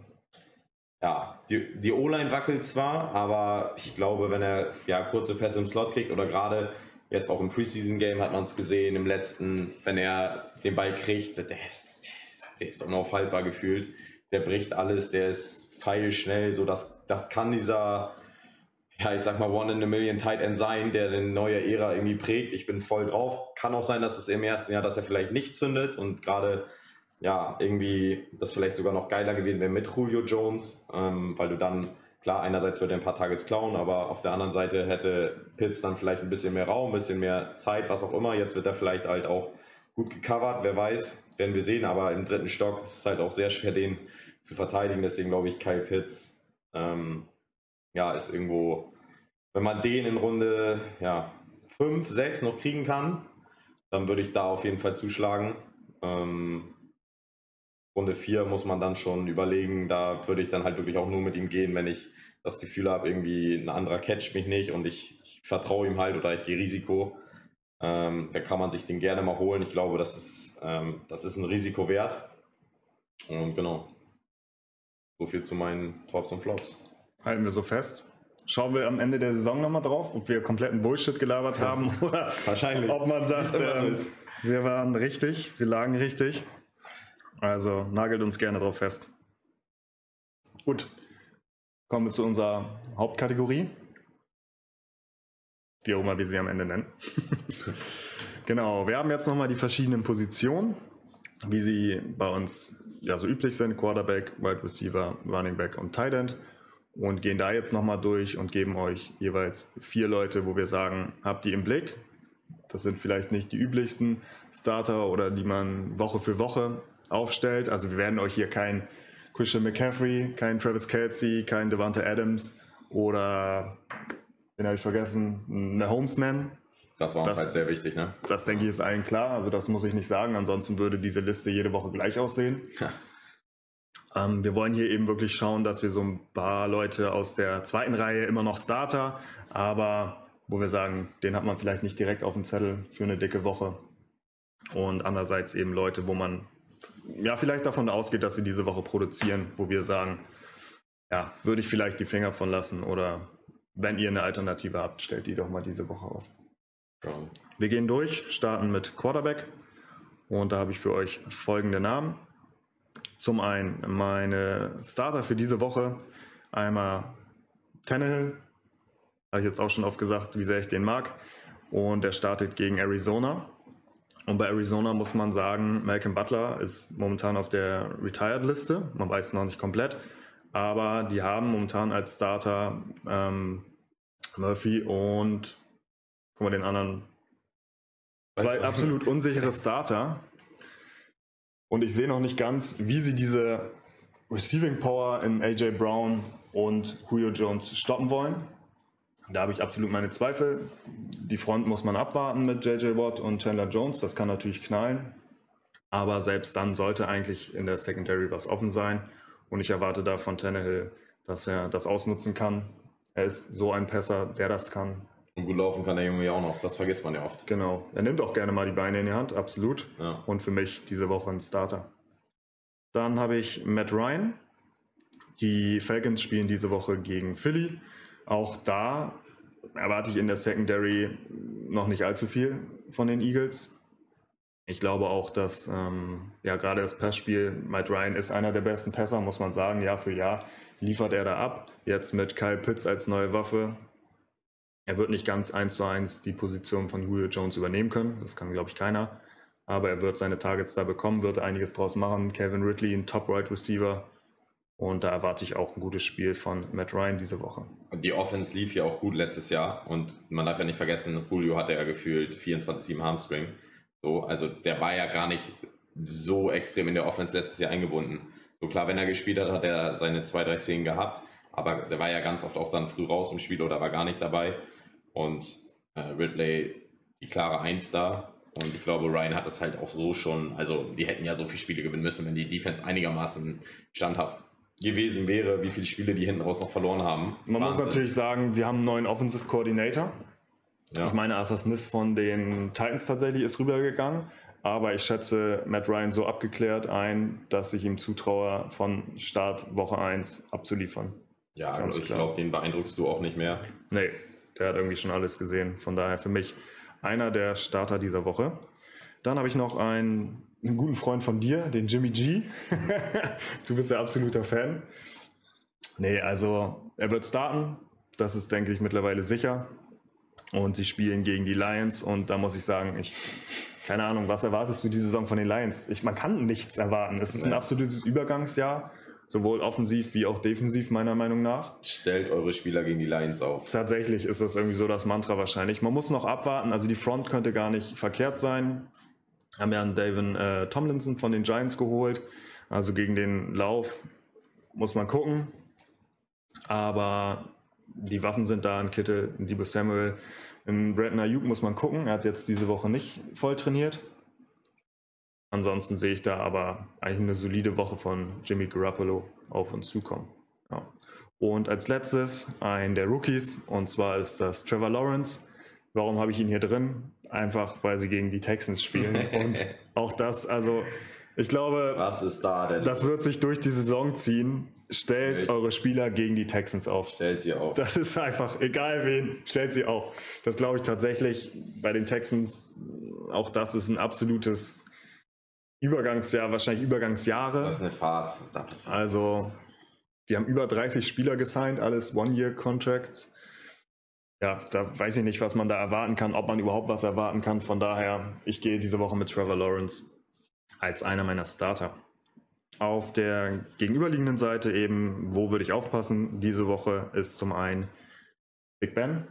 ja, die, die O-Line wackelt zwar, aber ich glaube, wenn er ja kurze Pässe im Slot kriegt oder gerade jetzt auch im Preseason-Game hat man es gesehen, im letzten, wenn er den Ball kriegt, der ist, der ist, unaufhaltbar gefühlt. Der bricht alles, der ist feilschnell, so dass das kann dieser, ja, ich sag mal, One in a Million Tight End sein, der eine neue Ära irgendwie prägt. Ich bin voll drauf. Kann auch sein, dass es im ersten Jahr, dass er vielleicht nicht zündet und gerade ja, irgendwie das vielleicht sogar noch geiler gewesen wäre mit Julio Jones, ähm, weil du dann, klar, einerseits würde er ein paar Targets klauen, aber auf der anderen Seite hätte Pitts dann vielleicht ein bisschen mehr Raum, ein bisschen mehr Zeit, was auch immer. Jetzt wird er vielleicht halt auch gut gecovert, wer weiß, werden wir sehen, aber im dritten Stock ist es halt auch sehr schwer, den zu verteidigen. Deswegen glaube ich, Kyle Pitts, ähm, ja, ist irgendwo, wenn man den in Runde ja, 5, 6 noch kriegen kann, dann würde ich da auf jeden Fall zuschlagen. Ähm, Runde 4 muss man dann schon überlegen, da würde ich dann halt wirklich auch nur mit ihm gehen, wenn ich das Gefühl habe, irgendwie ein anderer catcht mich nicht und ich, ich vertraue ihm halt oder ich gehe Risiko. Ähm, da kann man sich den gerne mal holen. Ich glaube, das ist, ähm, das ist ein Risiko wert. Und genau. So viel zu meinen Tops und Flops. Halten wir so fest. Schauen wir am Ende der Saison nochmal drauf, ob wir kompletten Bullshit gelabert haben <laughs> oder Wahrscheinlich. ob man sagt, ähm, wir waren richtig, wir lagen richtig. Also nagelt uns gerne drauf fest. Gut, kommen wir zu unserer Hauptkategorie. Wie auch immer wir sie am Ende nennen. <laughs> genau, wir haben jetzt nochmal die verschiedenen Positionen, wie sie bei uns ja so üblich sind: Quarterback, Wide Receiver, Running Back und Tight End. Und gehen da jetzt nochmal durch und geben euch jeweils vier Leute, wo wir sagen, habt ihr im Blick. Das sind vielleicht nicht die üblichsten Starter oder die man Woche für Woche aufstellt. Also wir werden euch hier kein Christian McCaffrey, kein Travis Kelsey, kein Devante Adams oder, den habe ich vergessen, Mahomes nennen. Das war uns das- halt sehr wichtig, ne? Das denke ich ist allen klar. Also das muss ich nicht sagen. Ansonsten würde diese Liste jede Woche gleich aussehen. Ja. Ähm, wir wollen hier eben wirklich schauen, dass wir so ein paar Leute aus der zweiten Reihe immer noch Starter, aber wo wir sagen, den hat man vielleicht nicht direkt auf dem Zettel für eine dicke Woche. Und andererseits eben Leute, wo man ja vielleicht davon ausgeht, dass sie diese Woche produzieren, wo wir sagen, ja, würde ich vielleicht die Finger von lassen oder wenn ihr eine Alternative habt, stellt die doch mal diese Woche auf. Wir gehen durch, starten mit Quarterback. Und da habe ich für euch folgende Namen. Zum einen meine Starter für diese Woche. Einmal Tannehill. Habe ich jetzt auch schon oft gesagt, wie sehr ich den mag. Und er startet gegen Arizona. Und bei Arizona muss man sagen, Malcolm Butler ist momentan auf der Retired-Liste. Man weiß noch nicht komplett. Aber die haben momentan als Starter ähm, Murphy und guck mal den anderen. Zwei absolut unsichere <laughs> Starter. Und ich sehe noch nicht ganz, wie sie diese Receiving Power in AJ Brown und Julio Jones stoppen wollen. Da habe ich absolut meine Zweifel. Die Front muss man abwarten mit JJ Watt und Chandler Jones. Das kann natürlich knallen. Aber selbst dann sollte eigentlich in der Secondary was offen sein. Und ich erwarte da von Tannehill, dass er das ausnutzen kann. Er ist so ein Pässer, der das kann. Und gut laufen kann der Junge ja auch noch. Das vergisst man ja oft. Genau. Er nimmt auch gerne mal die Beine in die Hand, absolut. Ja. Und für mich diese Woche ein Starter. Dann habe ich Matt Ryan. Die Falcons spielen diese Woche gegen Philly. Auch da erwarte ich in der Secondary noch nicht allzu viel von den Eagles. Ich glaube auch, dass ähm, ja gerade das Passspiel, Matt Ryan ist einer der besten Pässer, muss man sagen, Jahr für Jahr liefert er da ab. Jetzt mit Kyle Pitts als neue Waffe. Er wird nicht ganz eins zu eins die Position von Julio Jones übernehmen können. Das kann, glaube ich, keiner. Aber er wird seine Targets da bekommen, wird einiges draus machen. Kevin Ridley, ein Top-Right Receiver. Und da erwarte ich auch ein gutes Spiel von Matt Ryan diese Woche. Die Offense lief ja auch gut letztes Jahr. Und man darf ja nicht vergessen, Julio hatte ja gefühlt 24-7 Hamstring. So, also der war ja gar nicht so extrem in der Offense letztes Jahr eingebunden. So klar, wenn er gespielt hat, hat er seine zwei, drei Szenen gehabt. Aber der war ja ganz oft auch dann früh raus im Spiel oder war gar nicht dabei. Und äh, Ridley, die klare Eins da. Und ich glaube, Ryan hat das halt auch so schon. Also, die hätten ja so viele Spiele gewinnen müssen, wenn die Defense einigermaßen standhaft gewesen wäre, wie viele Spiele die hinten raus noch verloren haben. Man Wahnsinn. muss natürlich sagen, sie haben einen neuen Offensive Coordinator. Ja. Ich meine, Arthur Smith von den Titans tatsächlich ist rübergegangen. Aber ich schätze Matt Ryan so abgeklärt ein, dass ich ihm zutraue, von Start Woche 1 abzuliefern. Ja, also ich glaube, den beeindruckst du auch nicht mehr. Nee, der hat irgendwie schon alles gesehen. Von daher für mich einer der Starter dieser Woche. Dann habe ich noch einen, einen, guten Freund von dir, den Jimmy G. <laughs> du bist ja absoluter Fan. Nee, also er wird starten. Das ist, denke ich, mittlerweile sicher. Und sie spielen gegen die Lions. Und da muss ich sagen, ich, keine Ahnung, was erwartest du diese Saison von den Lions? Ich, man kann nichts erwarten. Es ist ein absolutes Übergangsjahr sowohl offensiv wie auch defensiv meiner Meinung nach. Stellt eure Spieler gegen die Lions auf. Tatsächlich ist das irgendwie so das Mantra wahrscheinlich. Man muss noch abwarten, also die Front könnte gar nicht verkehrt sein. Haben ja einen David äh, Tomlinson von den Giants geholt, also gegen den Lauf muss man gucken. Aber die Waffen sind da, ein Kittel, ein Debo Samuel, in Brandon Ayuk muss man gucken. Er hat jetzt diese Woche nicht voll trainiert. Ansonsten sehe ich da aber eigentlich eine solide Woche von Jimmy Garoppolo auf uns zukommen. Ja. Und als letztes ein der Rookies, und zwar ist das Trevor Lawrence. Warum habe ich ihn hier drin? Einfach, weil sie gegen die Texans spielen. <laughs> und auch das, also ich glaube, Was ist da denn? das wird sich durch die Saison ziehen. Stellt Stellt. eure Spieler gegen die Texans auf. Stellt sie auf. Das ist einfach, egal wen, stellt sie auf. Das glaube ich tatsächlich bei den Texans. Auch das ist ein absolutes Übergangsjahr, wahrscheinlich Übergangsjahre. Das ist eine Farce, was da passiert. Also, die haben über 30 Spieler gesigned, alles One-Year-Contracts. Ja, da weiß ich nicht, was man da erwarten kann, ob man überhaupt was erwarten kann. Von daher, ich gehe diese Woche mit Trevor Lawrence als einer meiner Starter. Auf der gegenüberliegenden Seite eben, wo würde ich aufpassen? Diese Woche ist zum einen Big Ben.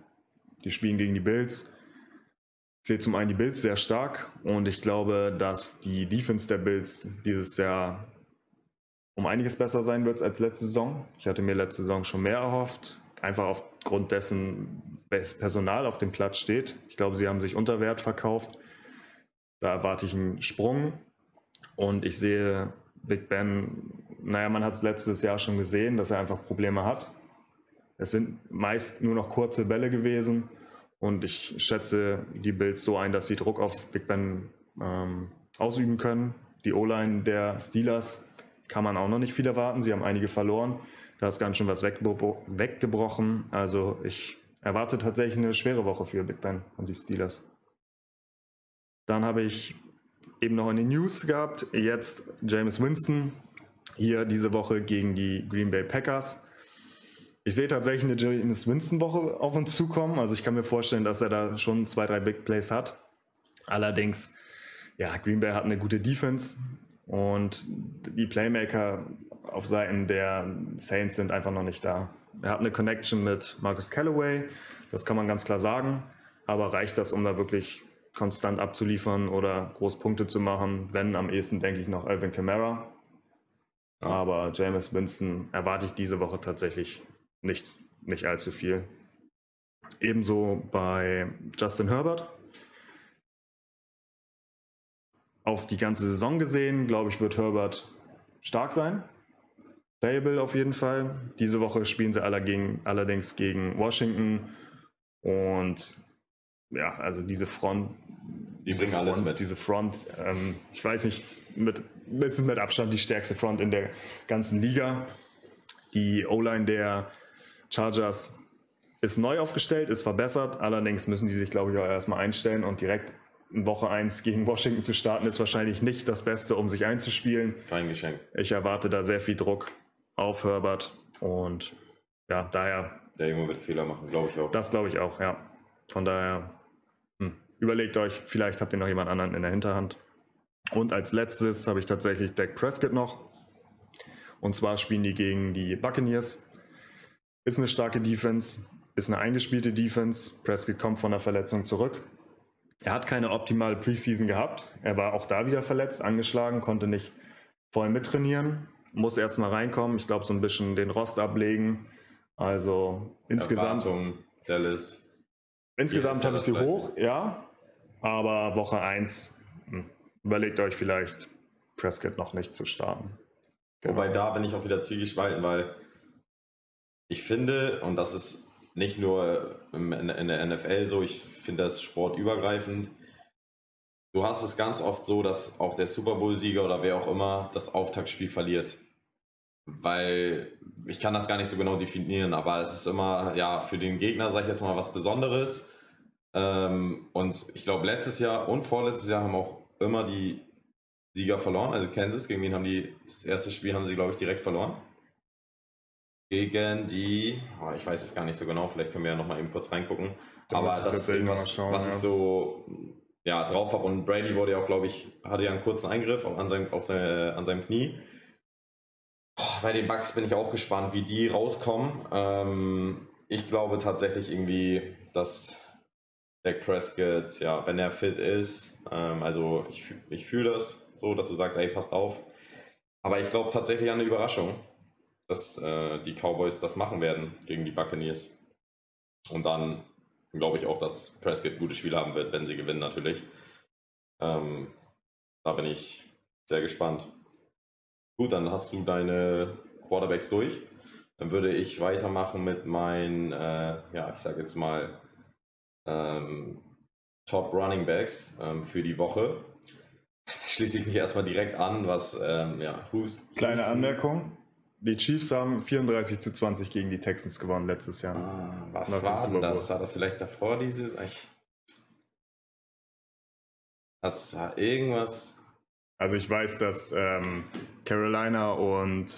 Die spielen gegen die Bills. Sehe zum einen die Bills sehr stark und ich glaube, dass die Defense der Bills dieses Jahr um einiges besser sein wird als letzte Saison. Ich hatte mir letzte Saison schon mehr erhofft, einfach aufgrund dessen, welches Personal auf dem Platz steht. Ich glaube, sie haben sich unter Wert verkauft. Da erwarte ich einen Sprung und ich sehe Big Ben, naja, man hat es letztes Jahr schon gesehen, dass er einfach Probleme hat. Es sind meist nur noch kurze Bälle gewesen und ich schätze die Bills so ein, dass sie Druck auf Big Ben ähm, ausüben können. Die O-Line der Steelers kann man auch noch nicht viel erwarten. Sie haben einige verloren. Da ist ganz schön was weggebrochen. Also ich erwarte tatsächlich eine schwere Woche für Big Ben und die Steelers. Dann habe ich eben noch in den News gehabt. Jetzt James Winston hier diese Woche gegen die Green Bay Packers. Ich sehe tatsächlich eine James Winston-Woche auf uns zukommen. Also ich kann mir vorstellen, dass er da schon zwei, drei Big Plays hat. Allerdings, ja, Green Bay hat eine gute Defense und die Playmaker auf Seiten der Saints sind einfach noch nicht da. Er hat eine Connection mit Marcus Callaway, das kann man ganz klar sagen. Aber reicht das, um da wirklich konstant abzuliefern oder groß Punkte zu machen? Wenn am ehesten, denke ich, noch Alvin Kamara. Aber James Winston erwarte ich diese Woche tatsächlich nicht, nicht allzu viel. Ebenso bei Justin Herbert. Auf die ganze Saison gesehen, glaube ich, wird Herbert stark sein. Playable auf jeden Fall. Diese Woche spielen sie allerdings gegen Washington. Und ja, also diese Front. Die bringen Front, alles mit. Diese Front, ähm, ich weiß nicht, mit, ist mit Abstand die stärkste Front in der ganzen Liga. Die O-Line der Chargers ist neu aufgestellt, ist verbessert. Allerdings müssen die sich, glaube ich, auch erstmal einstellen und direkt in Woche 1 gegen Washington zu starten, ist wahrscheinlich nicht das Beste, um sich einzuspielen. Kein Geschenk. Ich erwarte da sehr viel Druck auf Herbert und ja, daher. Der Junge wird Fehler machen, glaube ich auch. Das glaube ich auch, ja. Von daher hm, überlegt euch, vielleicht habt ihr noch jemand anderen in der Hinterhand. Und als letztes habe ich tatsächlich Dak Prescott noch. Und zwar spielen die gegen die Buccaneers. Ist eine starke Defense, ist eine eingespielte Defense. Prescott kommt von der Verletzung zurück. Er hat keine optimale Preseason gehabt. Er war auch da wieder verletzt, angeschlagen, konnte nicht voll mittrainieren. Muss erst mal reinkommen. Ich glaube, so ein bisschen den Rost ablegen. Also insgesamt. Erwartung, Dallas. Insgesamt habe ich sie hoch, ja. Aber Woche 1 hm, überlegt euch vielleicht, Prescott noch nicht zu starten. Genau. Wobei da bin ich auch wieder zwiegespalten, weil ich finde, und das ist nicht nur in, der NFL so, ich finde das sportübergreifend. Du hast es ganz oft so, dass auch der Super Bowl-Sieger oder wer auch immer das Auftaktspiel verliert. Weil ich kann das gar nicht so genau definieren, aber es ist immer, ja, für den Gegner, sage ich jetzt mal, was Besonderes. Ähm, und ich glaube, letztes Jahr und vorletztes Jahr haben auch immer die Sieger verloren. Also Kansas, gegen wen haben die, das erste Spiel haben sie, glaube ich, direkt verloren gegen die, oh, ich weiß es gar nicht so genau, vielleicht können wir ja nochmal eben kurz reingucken. Da Aber das ist irgendwas, schauen, was ja. ich so ja, drauf habe. Und Brady wurde ja auch, glaube ich, hatte ja einen kurzen Eingriff an seinem, auf seine, an seinem Knie. Oh, bei den Bugs bin ich auch gespannt, wie die rauskommen. Ähm, ich glaube tatsächlich irgendwie, dass Dak Prescott, ja, wenn er fit ist, ähm, also ich, ich fühle das so, dass du sagst, ey, passt auf. Aber ich glaube tatsächlich an eine Überraschung dass äh, die Cowboys das machen werden gegen die Buccaneers. Und dann glaube ich auch, dass Prescott gute Spiele haben wird, wenn sie gewinnen natürlich. Ähm, da bin ich sehr gespannt. Gut, dann hast du deine Quarterbacks durch. Dann würde ich weitermachen mit meinen, äh, ja, ich sage jetzt mal, ähm, Top Running Backs ähm, für die Woche. <laughs> Schließe ich mich erstmal direkt an, was, ähm, ja, Hus Kleine Anmerkung. Die Chiefs haben 34 zu 20 gegen die Texans gewonnen letztes Jahr. Ah, was war denn das? War das vielleicht davor dieses? Ich, das war irgendwas. Also ich weiß, dass ähm, Carolina und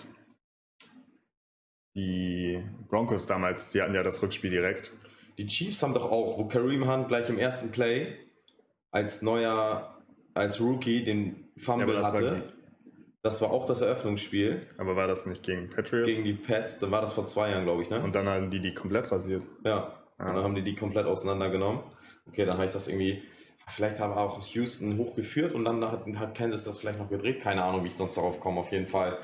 die Broncos damals, die hatten ja das Rückspiel direkt. Die Chiefs haben doch auch, wo Kareem Hunt gleich im ersten Play als neuer, als Rookie den Fumble ja, hatte. Das war auch das Eröffnungsspiel. Aber war das nicht gegen Patriots? Gegen die Pets, dann war das vor zwei Jahren, glaube ich, ne? Und dann haben die die komplett rasiert. Ja, ah. und dann haben die die komplett auseinandergenommen. Okay, dann habe ich das irgendwie, vielleicht haben auch Houston hochgeführt und dann hat, hat Kansas das vielleicht noch gedreht. Keine Ahnung, wie ich sonst darauf komme. Auf jeden Fall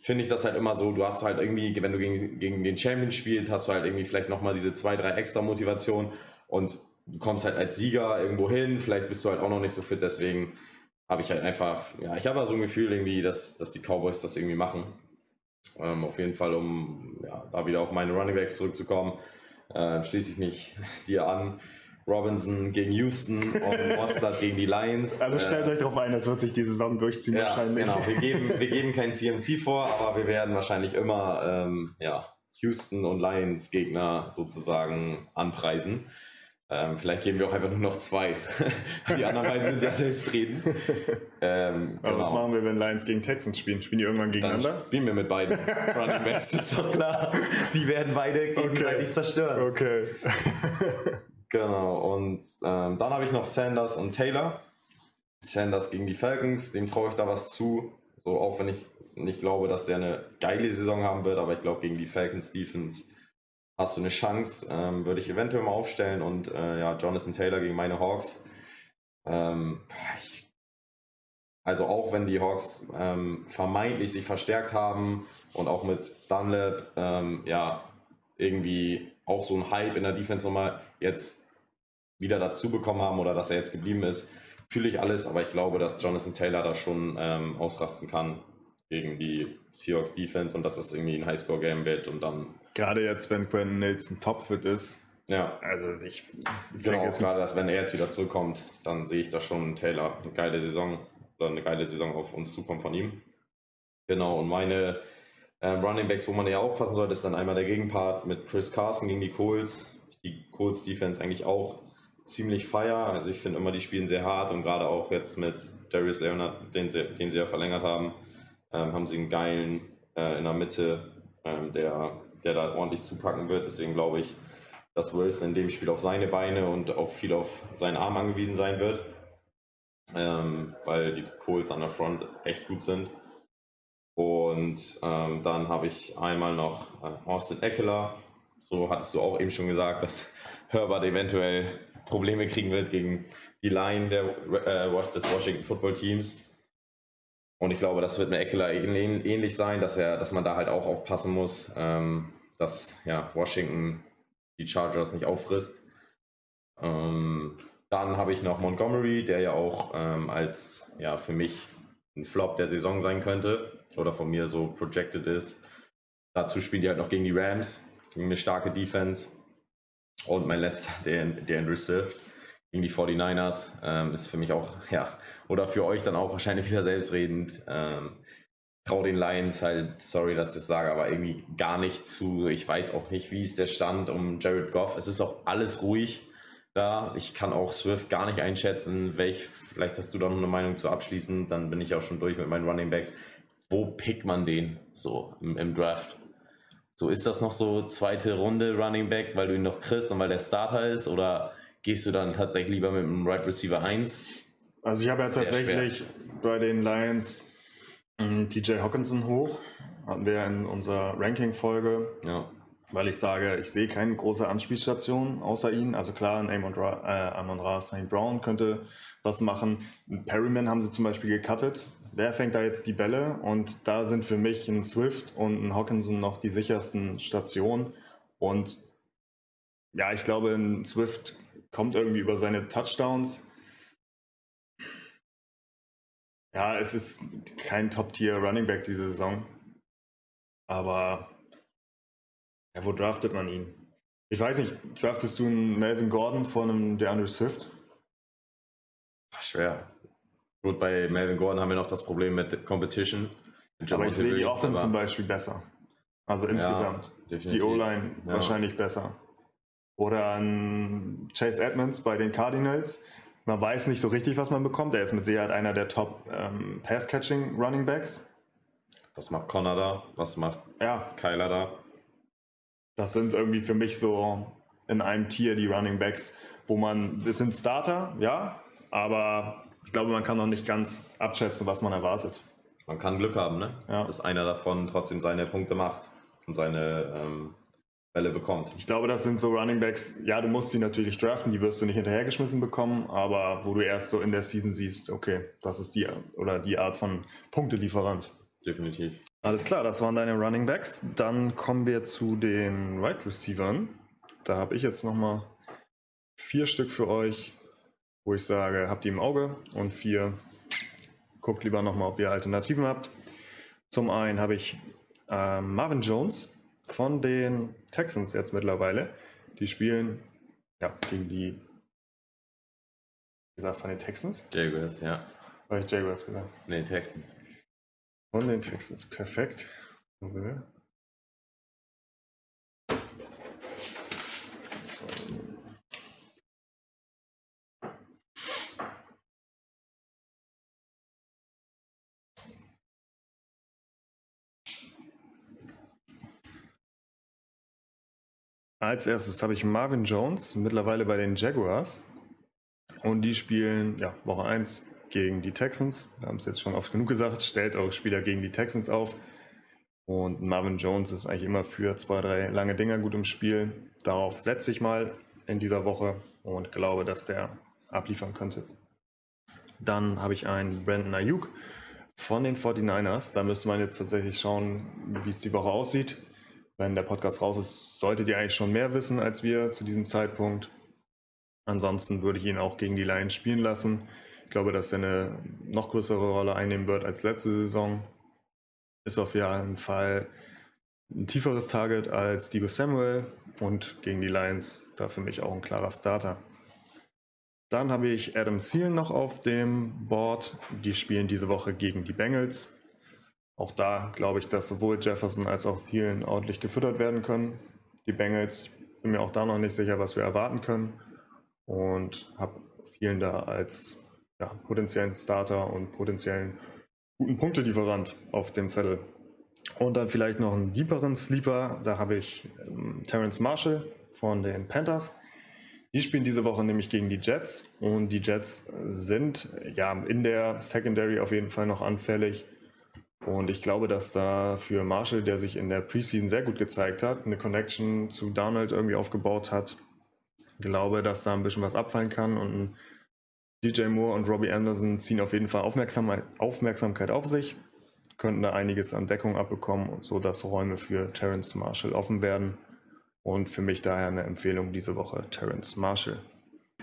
finde ich das halt immer so, du hast halt irgendwie, wenn du gegen, gegen den Champion spielst, hast du halt irgendwie vielleicht nochmal diese zwei, drei extra Motivation und du kommst halt als Sieger irgendwo hin, vielleicht bist du halt auch noch nicht so fit, deswegen habe ich halt einfach, ja, ich habe so also ein Gefühl irgendwie, dass, dass die Cowboys das irgendwie machen. Ähm, auf jeden Fall, um ja, da wieder auf meine Running Backs zurückzukommen, äh, schließe ich mich <laughs> dir an. Robinson gegen Houston und <laughs> Mostert gegen die Lions. Also stellt äh, euch darauf ein, das wird sich die Saison durchziehen ja, wahrscheinlich. Genau, wir geben, wir geben kein CMC vor, aber wir werden wahrscheinlich immer ähm, ja, Houston und Lions Gegner sozusagen anpreisen. Ähm, vielleicht geben wir auch einfach nur noch zwei. <laughs> die anderen beiden sind ja <laughs> selbstredend. Ähm, Aber genau. was machen wir, wenn Lions gegen Texans spielen? Spielen die irgendwann gegeneinander? Dann spielen wir mit beiden. <laughs> Running Backs, ist doch klar. Die werden beide gegenseitig okay. zerstören. Okay. genau, und ähm, dann habe ich noch Sanders und Taylor. Sanders gegen die Falcons, dem traue ich da was zu. So, auch wenn ich nicht glaube, dass der eine geile Saison haben wird, aber ich glaube, gegen die Falcons Defense hast du eine Chance, ähm, würde ich eventuell mal aufstellen und äh, ja, Jonathan Taylor gegen meine Hawks. Ähm, ich, also auch wenn die Hawks ähm, vermeintlich sich verstärkt haben und auch mit Dunlap ähm, ja irgendwie auch so ein Hype in der Defense nochmal jetzt wieder dazu bekommen haben oder dass er jetzt geblieben ist, fühle ich alles, aber ich glaube, dass Jonathan Taylor da schon ähm, ausrasten kann gegen die Seahawks Defense und dass das irgendwie ein Highscore-Game wird und dann. Gerade jetzt, wenn Quentin Nelson topfit ist. Ja. Also ich, ich genau, denke, gerade, dass wenn er jetzt wieder zurückkommt, dann sehe ich da schon Taylor eine geile Saison oder eine geile Saison auf uns zukommen von ihm. Genau, und meine ähm, Running Backs, wo man ja aufpassen sollte, ist dann einmal der Gegenpart mit Chris Carson gegen die Colts. Die Colts Defense eigentlich auch ziemlich feier. Also ich finde immer, die spielen sehr hart und gerade auch jetzt mit Darius Leonard, den sie, den sie ja verlängert haben, ähm, haben sie einen geilen äh, in der Mitte, ähm, der, der da ordentlich zupacken wird. Deswegen glaube ich, dass Wilson in dem Spiel auf seine Beine und auch viel auf seinen Arm angewiesen sein wird, ähm, weil die Colts an der Front echt gut sind. Und ähm, dann habe ich einmal noch äh, Austin Eckler. So hattest du auch eben schon gesagt, dass <laughs> Herbert eventuell Probleme kriegen wird gegen die Line der, äh, des Washington Football Teams. Und ich glaube, das wird mit Eckler ähnlich sein, dass er, dass man da halt auch aufpassen muss, ähm, dass ja, Washington die Chargers nicht auffrisst. Ähm, dann habe ich noch Montgomery, der ja auch ähm, als ja für mich ein Flop der Saison sein könnte oder von mir so projected ist. Dazu spielen die halt noch gegen die Rams, gegen eine starke Defense. Und mein letzter, der, der Andrew Swift gegen die 49ers, ähm, ist für mich auch, ja, oder für euch dann auch wahrscheinlich wieder selbstredend. Ähm, trau den Lions halt, sorry, dass ich das sage, aber irgendwie gar nicht zu. Ich weiß auch nicht, wie ist der Stand um Jared Goff. Es ist auch alles ruhig da. Ich kann auch Swift gar nicht einschätzen, welch, vielleicht hast du da noch eine Meinung zu abschließen, dann bin ich auch schon durch mit meinen Running Backs. Wo pickt man den so im, im Draft? So ist das noch so zweite Runde Running Back, weil du ihn noch kriegst und weil der Starter ist? Oder gehst du dann tatsächlich lieber mit dem Right Receiver 1? Also ich habe ja tatsächlich schwer. bei den Lions ähm, TJ Hawkinson hoch. Hatten wir in unserer Ranking-Folge. Ja. Weil ich sage, ich sehe keine große Anspielstation außer ihn. Also klar, ein Amon Ra, äh, Amon Ra St. Brown könnte was machen. Perryman haben sie zum Beispiel gecuttet. Wer fängt da jetzt die Bälle? Und da sind für mich ein Swift und ein Hawkinson noch die sichersten Stationen. Und ja, ich glaube, ein Swift kommt irgendwie über seine Touchdowns. Ja, es ist kein Top-Tier-Running Back diese Saison. Aber ja, wo draftet man ihn? Ich weiß nicht, draftest du einen Melvin Gordon vor einem DeAndre Swift? Schwer. Gut, bei Melvin Gordon haben wir noch das Problem mit Competition. Mit aber ich sehe die Offense zum Beispiel besser. Also insgesamt. Ja, die O-Line ja. wahrscheinlich besser. Oder ein Chase Edmonds bei den Cardinals. Man weiß nicht so richtig, was man bekommt. Er ist mit Sicherheit einer der Top ähm, Pass-Catching Running Backs. Was macht Connor da? Was macht ja. Kyler da? Das sind irgendwie für mich so in einem Tier die Running Backs, wo man, das sind Starter, ja, aber ich glaube, man kann noch nicht ganz abschätzen, was man erwartet. Man kann Glück haben, ne? Ja. dass einer davon trotzdem seine Punkte macht und seine ähm, bekommt. Ich glaube, das sind so Running Backs, ja, du musst sie natürlich draften, die wirst du nicht hinterhergeschmissen bekommen, aber wo du erst so in der Season siehst, okay, das ist die oder die Art von Punktelieferant. Definitiv. Alles klar, das waren deine Running Backs. Dann kommen wir zu den Right Receivern. Da habe ich jetzt nochmal vier Stück für euch, wo ich sage, habt ihr im Auge und vier, guckt lieber nochmal, ob ihr Alternativen habt. Zum einen habe ich äh, Marvin Jones von den Texans jetzt mittlerweile. Die spielen ja, gegen die, wie gesagt, von den Texans. Jaguars, ja. Habe ich Jaguars gesagt? Nee, Texans. Von den Texans, perfekt. Also, Als erstes habe ich Marvin Jones, mittlerweile bei den Jaguars. Und die spielen ja, Woche 1 gegen die Texans. Wir haben es jetzt schon oft genug gesagt, stellt eure Spieler gegen die Texans auf. Und Marvin Jones ist eigentlich immer für zwei, drei lange Dinger gut im Spiel. Darauf setze ich mal in dieser Woche und glaube, dass der abliefern könnte. Dann habe ich einen Brandon Ayuk von den 49ers. Da müsste man jetzt tatsächlich schauen, wie es die Woche aussieht. Wenn der Podcast raus ist, solltet ihr eigentlich schon mehr wissen als wir zu diesem Zeitpunkt. Ansonsten würde ich ihn auch gegen die Lions spielen lassen. Ich glaube, dass er eine noch größere Rolle einnehmen wird als letzte Saison. Ist auf jeden Fall ein tieferes Target als Debo Samuel und gegen die Lions da für mich auch ein klarer Starter. Dann habe ich Adam Thielen noch auf dem Board. Die spielen diese Woche gegen die Bengals. Auch da glaube ich, dass sowohl Jefferson als auch Thielen ordentlich gefüttert werden können. Die Bengals, ich bin mir auch da noch nicht sicher, was wir erwarten können. Und habe Thielen da als ja, potenziellen Starter und potenziellen guten Punktelieferant auf dem Zettel. Und dann vielleicht noch einen deeperen Sleeper. Da habe ich ähm, Terrence Marshall von den Panthers. Die spielen diese Woche nämlich gegen die Jets und die Jets sind ja in der Secondary auf jeden Fall noch anfällig. Und ich glaube, dass da für Marshall, der sich in der Preseason sehr gut gezeigt hat, eine Connection zu Donald irgendwie aufgebaut hat, glaube, dass da ein bisschen was abfallen kann und DJ Moore und Robbie Anderson ziehen auf jeden Fall Aufmerksamkeit, Aufmerksamkeit auf sich, könnten da einiges an Deckung abbekommen, so dass Räume für Terrence Marshall offen werden. Und für mich daher eine Empfehlung diese Woche, Terence Marshall.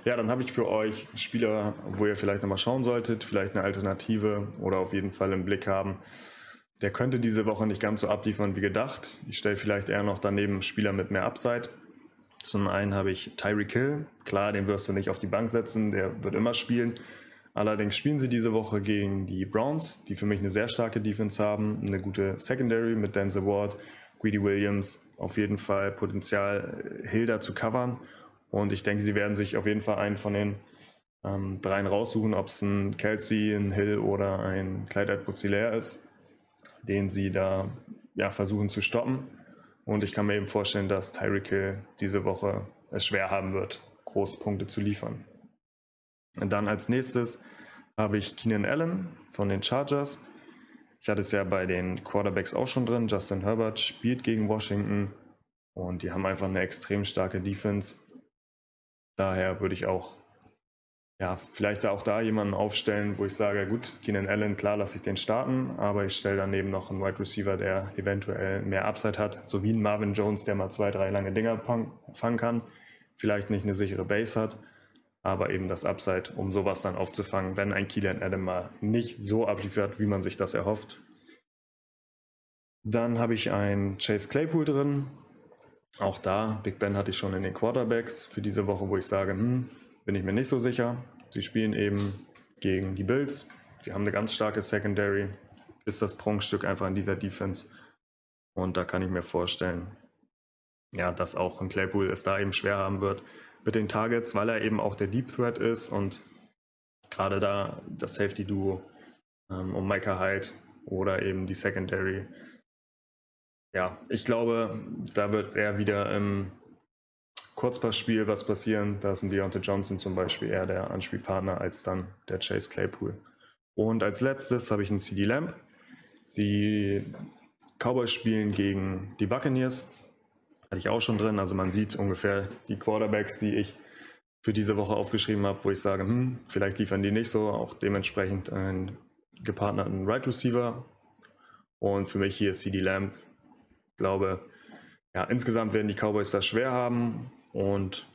Ja, dann habe ich für euch Spieler, wo ihr vielleicht nochmal schauen solltet, vielleicht eine Alternative oder auf jeden Fall im Blick haben. Der könnte diese Woche nicht ganz so abliefern wie gedacht. Ich stelle vielleicht eher noch daneben Spieler mit mehr Upside. Zum einen habe ich Tyreek Hill. Klar, den wirst du nicht auf die Bank setzen, der wird immer spielen. Allerdings spielen sie diese Woche gegen die Browns, die für mich eine sehr starke Defense haben, eine gute Secondary mit Denzel Ward, Greedy Williams, auf jeden Fall Potenzial, Hilda zu covern. Und ich denke, sie werden sich auf jeden Fall einen von den ähm, dreien raussuchen, ob es ein Kelsey, ein Hill oder ein Clyde Edwards ist, den sie da ja, versuchen zu stoppen. Und ich kann mir eben vorstellen, dass Tyreek Hill diese Woche es schwer haben wird, große Punkte zu liefern. Und dann als nächstes habe ich Keenan Allen von den Chargers. Ich hatte es ja bei den Quarterbacks auch schon drin. Justin Herbert spielt gegen Washington und die haben einfach eine extrem starke Defense. Daher würde ich auch, ja, vielleicht auch da jemanden aufstellen, wo ich sage, gut, Keenan Allen, klar lasse ich den starten, aber ich stelle daneben noch einen Wide Receiver, der eventuell mehr Upside hat, so wie ein Marvin Jones, der mal zwei, drei lange Dinger fangen kann, vielleicht nicht eine sichere Base hat, aber eben das Upside, um sowas dann aufzufangen, wenn ein Keenan Allen mal nicht so abliefert, wie man sich das erhofft. Dann habe ich einen Chase Claypool drin. Auch da, Big Ben hatte ich schon in den Quarterbacks für diese Woche, wo ich sage, hm, bin ich mir nicht so sicher. Sie spielen eben gegen die Bills. Sie haben eine ganz starke Secondary. Ist das Prunkstück einfach in dieser Defense. Und da kann ich mir vorstellen, ja, dass auch ein Claypool es da eben schwer haben wird, mit den Targets, weil er eben auch der Deep Threat ist und gerade da das Safety Duo ähm, um Micah Hyde oder eben die Secondary. Ja, ich glaube, da wird eher wieder im Kurzpassspiel was passieren. Da ist ein Deontay Johnson zum Beispiel eher der Anspielpartner als dann der Chase Claypool. Und als letztes habe ich einen CD Lamp. Die Cowboys spielen gegen die Buccaneers. Hatte ich auch schon drin. Also man sieht ungefähr die Quarterbacks, die ich für diese Woche aufgeschrieben habe, wo ich sage, hm, vielleicht liefern die nicht so. Auch dementsprechend einen gepartnerten Right Receiver. Und für mich hier ist CD Lamb. Glaube, ja, insgesamt werden die Cowboys das schwer haben. Und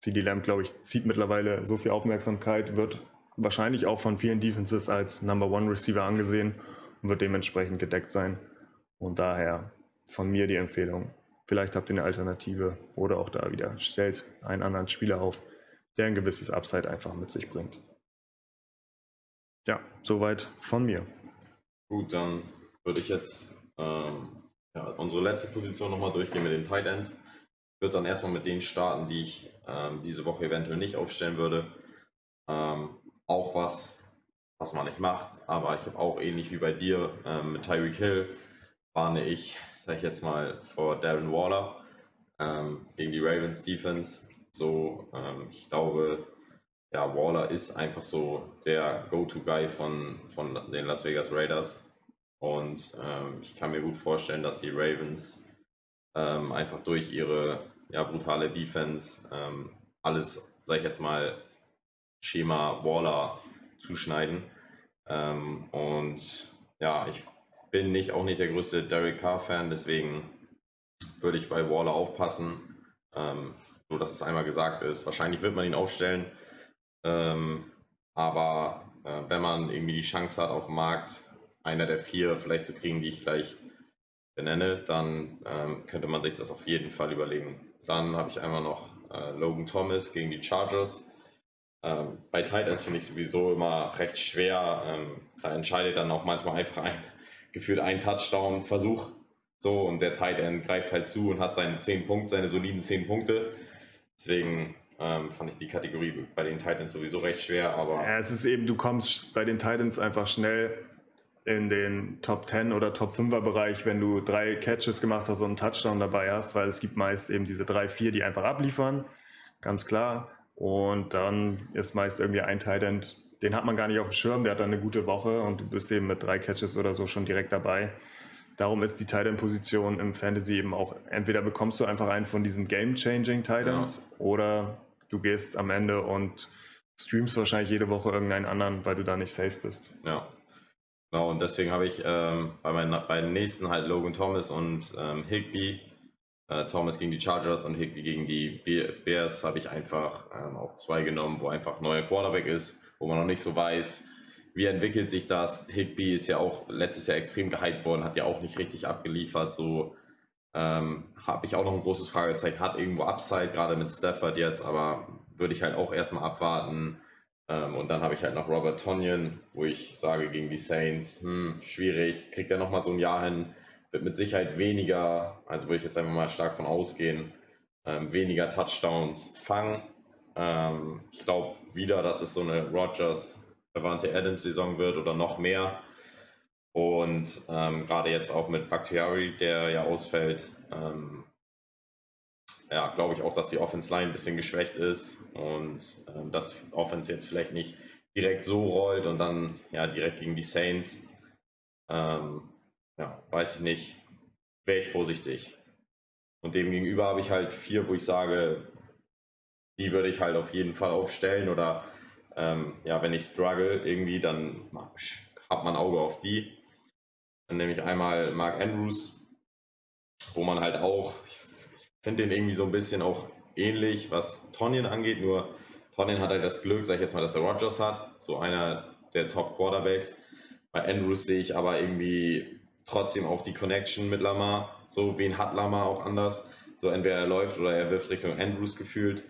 CD Lamb, glaube ich, zieht mittlerweile so viel Aufmerksamkeit, wird wahrscheinlich auch von vielen Defenses als Number One Receiver angesehen und wird dementsprechend gedeckt sein. Und daher von mir die Empfehlung, Vielleicht habt ihr eine Alternative oder auch da wieder stellt einen anderen Spieler auf, der ein gewisses Upside einfach mit sich bringt. Ja, soweit von mir. Gut, dann würde ich jetzt ähm, ja, unsere letzte Position nochmal durchgehen mit den Tight Ends. Ich würde dann erstmal mit denen starten, die ich ähm, diese Woche eventuell nicht aufstellen würde. Ähm, auch was, was man nicht macht, aber ich habe auch ähnlich wie bei dir ähm, mit Tyreek Hill warne ich sag ich jetzt mal, vor Darren Waller ähm, gegen die Ravens Defense. So, ähm, ich glaube, ja, Waller ist einfach so der Go-To-Guy von, von den Las Vegas Raiders. Und ähm, ich kann mir gut vorstellen, dass die Ravens ähm, einfach durch ihre ja, brutale Defense ähm, alles, sag ich jetzt mal, Schema Waller zuschneiden. Ähm, und ja, ich bin nicht auch nicht der größte Derek Carr-Fan, deswegen würde ich bei Waller aufpassen. Ähm, so dass es einmal gesagt ist. Wahrscheinlich wird man ihn aufstellen. Ähm, aber äh, wenn man irgendwie die Chance hat, auf dem Markt einer der vier vielleicht zu kriegen, die ich gleich benenne, dann ähm, könnte man sich das auf jeden Fall überlegen. Dann habe ich einmal noch äh, Logan Thomas gegen die Chargers. Ähm, bei Titans finde ich sowieso immer recht schwer. Ähm, da entscheidet dann auch manchmal einfach ein, gefühlt ein Touchdown-Versuch. So, und der Tight End greift halt zu und hat seine 10 Punkte, seine soliden 10 Punkte. Deswegen ähm, fand ich die Kategorie bei den Titans sowieso recht schwer, aber. Ja, es ist eben, du kommst bei den Titans einfach schnell in den Top 10 oder Top 5er Bereich, wenn du drei Catches gemacht hast und einen Touchdown dabei hast, weil es gibt meist eben diese drei, vier, die einfach abliefern, ganz klar. Und dann ist meist irgendwie ein Titan, den hat man gar nicht auf dem Schirm, der hat dann eine gute Woche und du bist eben mit drei Catches oder so schon direkt dabei. Darum ist die Titan-Position im Fantasy eben auch, entweder bekommst du einfach einen von diesen Game-Changing Titans ja. oder du gehst am Ende und streamst wahrscheinlich jede Woche irgendeinen anderen, weil du da nicht safe bist. Ja. Genau, und deswegen habe ich ähm, bei meinen beiden nächsten halt Logan Thomas und ähm, Higby. Äh, Thomas gegen die Chargers und Higby gegen die Bears habe ich einfach ähm, auch zwei genommen, wo einfach neuer Quarterback ist, wo man noch nicht so weiß, wie entwickelt sich das? Higby ist ja auch letztes Jahr extrem gehypt worden, hat ja auch nicht richtig abgeliefert. So ähm, habe ich auch noch ein großes Fragezeichen. Hat irgendwo Upside, gerade mit Stafford jetzt, aber würde ich halt auch erstmal abwarten. Ähm, und dann habe ich halt noch Robert Tonyan, wo ich sage gegen die Saints, hm, schwierig, kriegt er nochmal so ein Jahr hin, wird mit Sicherheit weniger, also würde ich jetzt einfach mal stark von ausgehen, ähm, weniger Touchdowns fangen. Ähm, ich glaube wieder, dass es so eine Rogers Davante Adams Saison wird oder noch mehr. Und ähm, gerade jetzt auch mit Bakhtiari, der ja ausfällt, ähm, ja, glaube ich auch, dass die Offense Line ein bisschen geschwächt ist und ähm, dass Offense jetzt vielleicht nicht direkt so rollt und dann ja direkt gegen die Saints. Ähm, ja, weiß ich nicht. Wäre ich vorsichtig. Und demgegenüber habe ich halt vier, wo ich sage, die würde ich halt auf jeden Fall aufstellen oder ähm, ja, wenn ich struggle irgendwie, dann hat man Auge auf die. Dann nehme ich einmal Mark Andrews, wo man halt auch, ich, finde den irgendwie so ein bisschen auch ähnlich, was Tonyan angeht, nur Tonyan hat halt das Glück, sag ich jetzt mal, dass er Rogers hat, so einer der Top Quarterbacks. Bei Andrews sehe ich aber irgendwie trotzdem auch die Connection mit Lamar. So, wen hat Lamar auch anders? So, entweder er läuft oder er wirft Richtung Andrews gefühlt.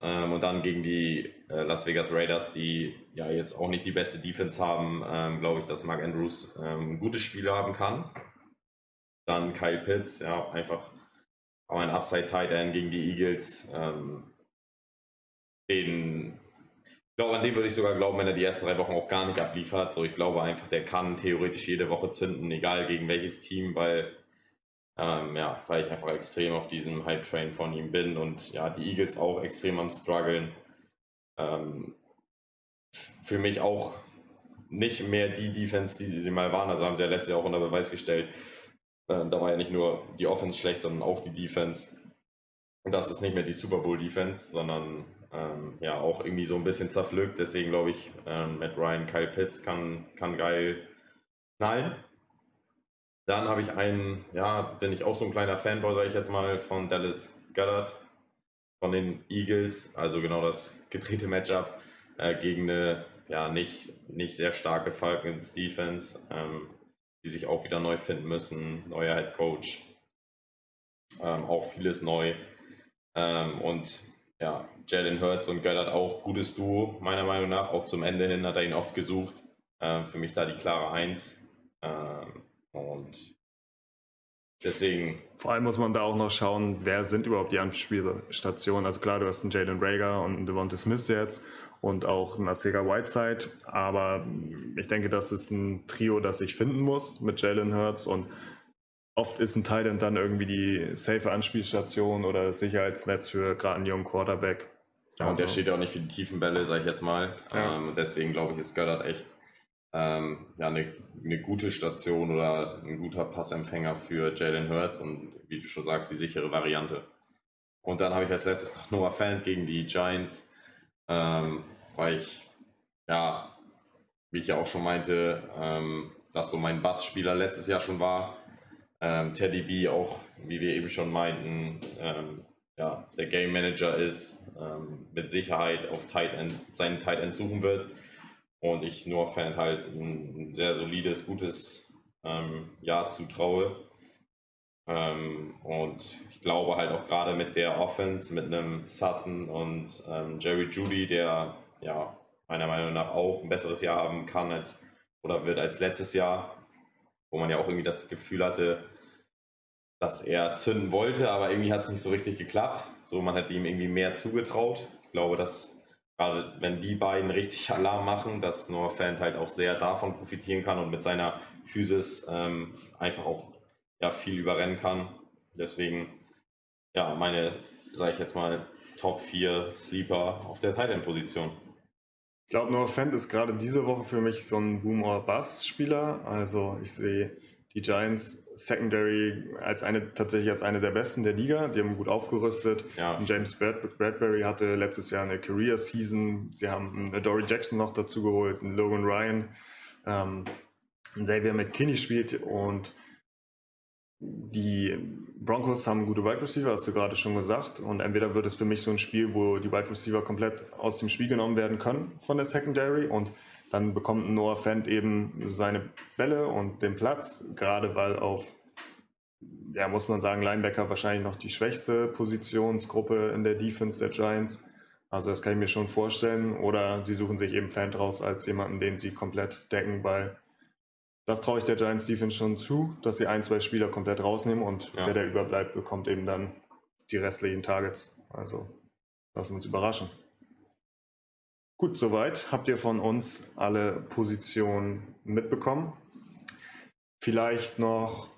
Ähm, und dann gegen die äh, Las Vegas Raiders, die ja jetzt auch nicht die beste Defense haben, ähm, glaube ich, dass Mark Andrews ähm, gute Spiele haben kann. Dann Kyle Pitts, ja, einfach auch ein Upside Tight End gegen die Eagles. Ähm, den, ich glaube, an dem würde ich sogar glauben, wenn er die ersten drei Wochen auch gar nicht abliefert. So, ich glaube einfach, der kann theoretisch jede Woche zünden, egal gegen welches Team, weil ähm, ja, weil ich einfach extrem auf diesem Hype-Train von ihm bin und ja, die Eagles auch extrem am struggeln. Ähm, für mich auch nicht mehr die Defense, die sie mal waren. Also haben sie ja letztes Jahr auch unter Beweis gestellt. Äh, da war ja nicht nur die Offense schlecht, sondern auch die Defense. Das ist nicht mehr die Super Bowl Defense, sondern ähm, ja auch irgendwie so ein bisschen zerpflückt. Deswegen glaube ich, ähm, Matt Ryan, Kyle Pitts kann, kann geil knallen. Dann habe ich einen, ja, bin ich auch so ein kleiner Fanboy, sage ich jetzt mal, von Dallas Goddard von den Eagles. Also genau das gedrehte Matchup äh, gegen eine ja nicht, nicht sehr starke Falcons Defense, ähm, die sich auch wieder neu finden müssen. Neuer Head Coach, ähm, auch vieles neu. Ähm, und ja, Jalen Hurts und Goddard auch gutes Duo, meiner Meinung nach. Auch zum Ende hin hat er ihn oft gesucht. Ähm, für mich da die klare Eins. Ähm, und deswegen. Vor allem muss man da auch noch schauen, wer sind überhaupt die Anspielstationen. Also klar, du hast einen Jalen Rager und einen Devonta Smith jetzt und auch Asega Whiteside. Aber ich denke, das ist ein Trio, das sich finden muss mit Jalen Hurts und oft ist ein Titan dann irgendwie die safe Anspielstation oder das Sicherheitsnetz für gerade einen jungen Quarterback. Ja, und der also steht ja auch nicht für die tiefen Bälle, sag ich jetzt mal. Ja. Ähm, deswegen glaube ich, ist Goddard echt ähm, ja, eine, eine gute Station oder ein guter Passempfänger für Jalen Hurts und wie du schon sagst, die sichere Variante. Und dann habe ich als letztes noch Noah Fant gegen die Giants, ähm, weil ich, ja, wie ich ja auch schon meinte, ähm, dass so mein Bassspieler letztes Jahr schon war. Ähm, Teddy B auch, wie wir eben schon meinten, ähm, ja, der Game Manager ist, ähm, mit Sicherheit auf Tight End, seinen Tight End suchen wird und ich nur Fan halt ein, sehr solides, gutes ähm, Jahr zutraue. Ähm, und ich glaube halt auch gerade mit der Offense, mit einem Sutton und ähm, Jerry Judy, der ja meiner Meinung nach auch ein besseres Jahr haben kann als oder wird als letztes Jahr, wo man ja auch irgendwie das Gefühl hatte, dass er zünden wollte, aber irgendwie hat es nicht so richtig geklappt. So, man hat ihm irgendwie mehr zugetraut. Ich glaube, dass gerade wenn die beiden richtig <laughs> Alarm machen, dass Noah Fan halt auch sehr davon profitieren kann und mit seiner Physis ähm, einfach auch ja, viel überrennen kann. Deswegen, ja, meine, sage ich jetzt mal, Top 4 Sleeper auf der Titan-Position. Ich glaube, Noah Fent ist gerade diese Woche für mich so ein Boom- or Bust-Spieler. Also ich sehe die Giants Secondary als eine tatsächlich als eine der besten der Liga. Die haben gut aufgerüstet. Ja. James Bradbury hatte letztes Jahr eine Career Season. Sie haben eine Dory Jackson noch dazu geholt, einen Logan Ryan, ähm, Xavier McKinney spielt und die Broncos haben gute Wide Receiver, hast du gerade schon gesagt. Und entweder wird es für mich so ein Spiel, wo die Wide Receiver komplett aus dem Spiel genommen werden können von der Secondary und dann bekommt Noah Fent eben seine Bälle und den Platz, gerade weil auf, ja, muss man sagen, Linebacker wahrscheinlich noch die schwächste Positionsgruppe in der Defense der Giants. Also das kann ich mir schon vorstellen. Oder sie suchen sich eben Fent raus als jemanden, den sie komplett decken, weil das traue ich der Giants Defense schon zu, dass sie ein, zwei Spieler komplett rausnehmen und ja. der, der überbleibt, bekommt eben dann die restlichen Targets. Also lassen wir uns überraschen. Gut, soweit habt ihr von uns alle Positionen mitbekommen. Vielleicht noch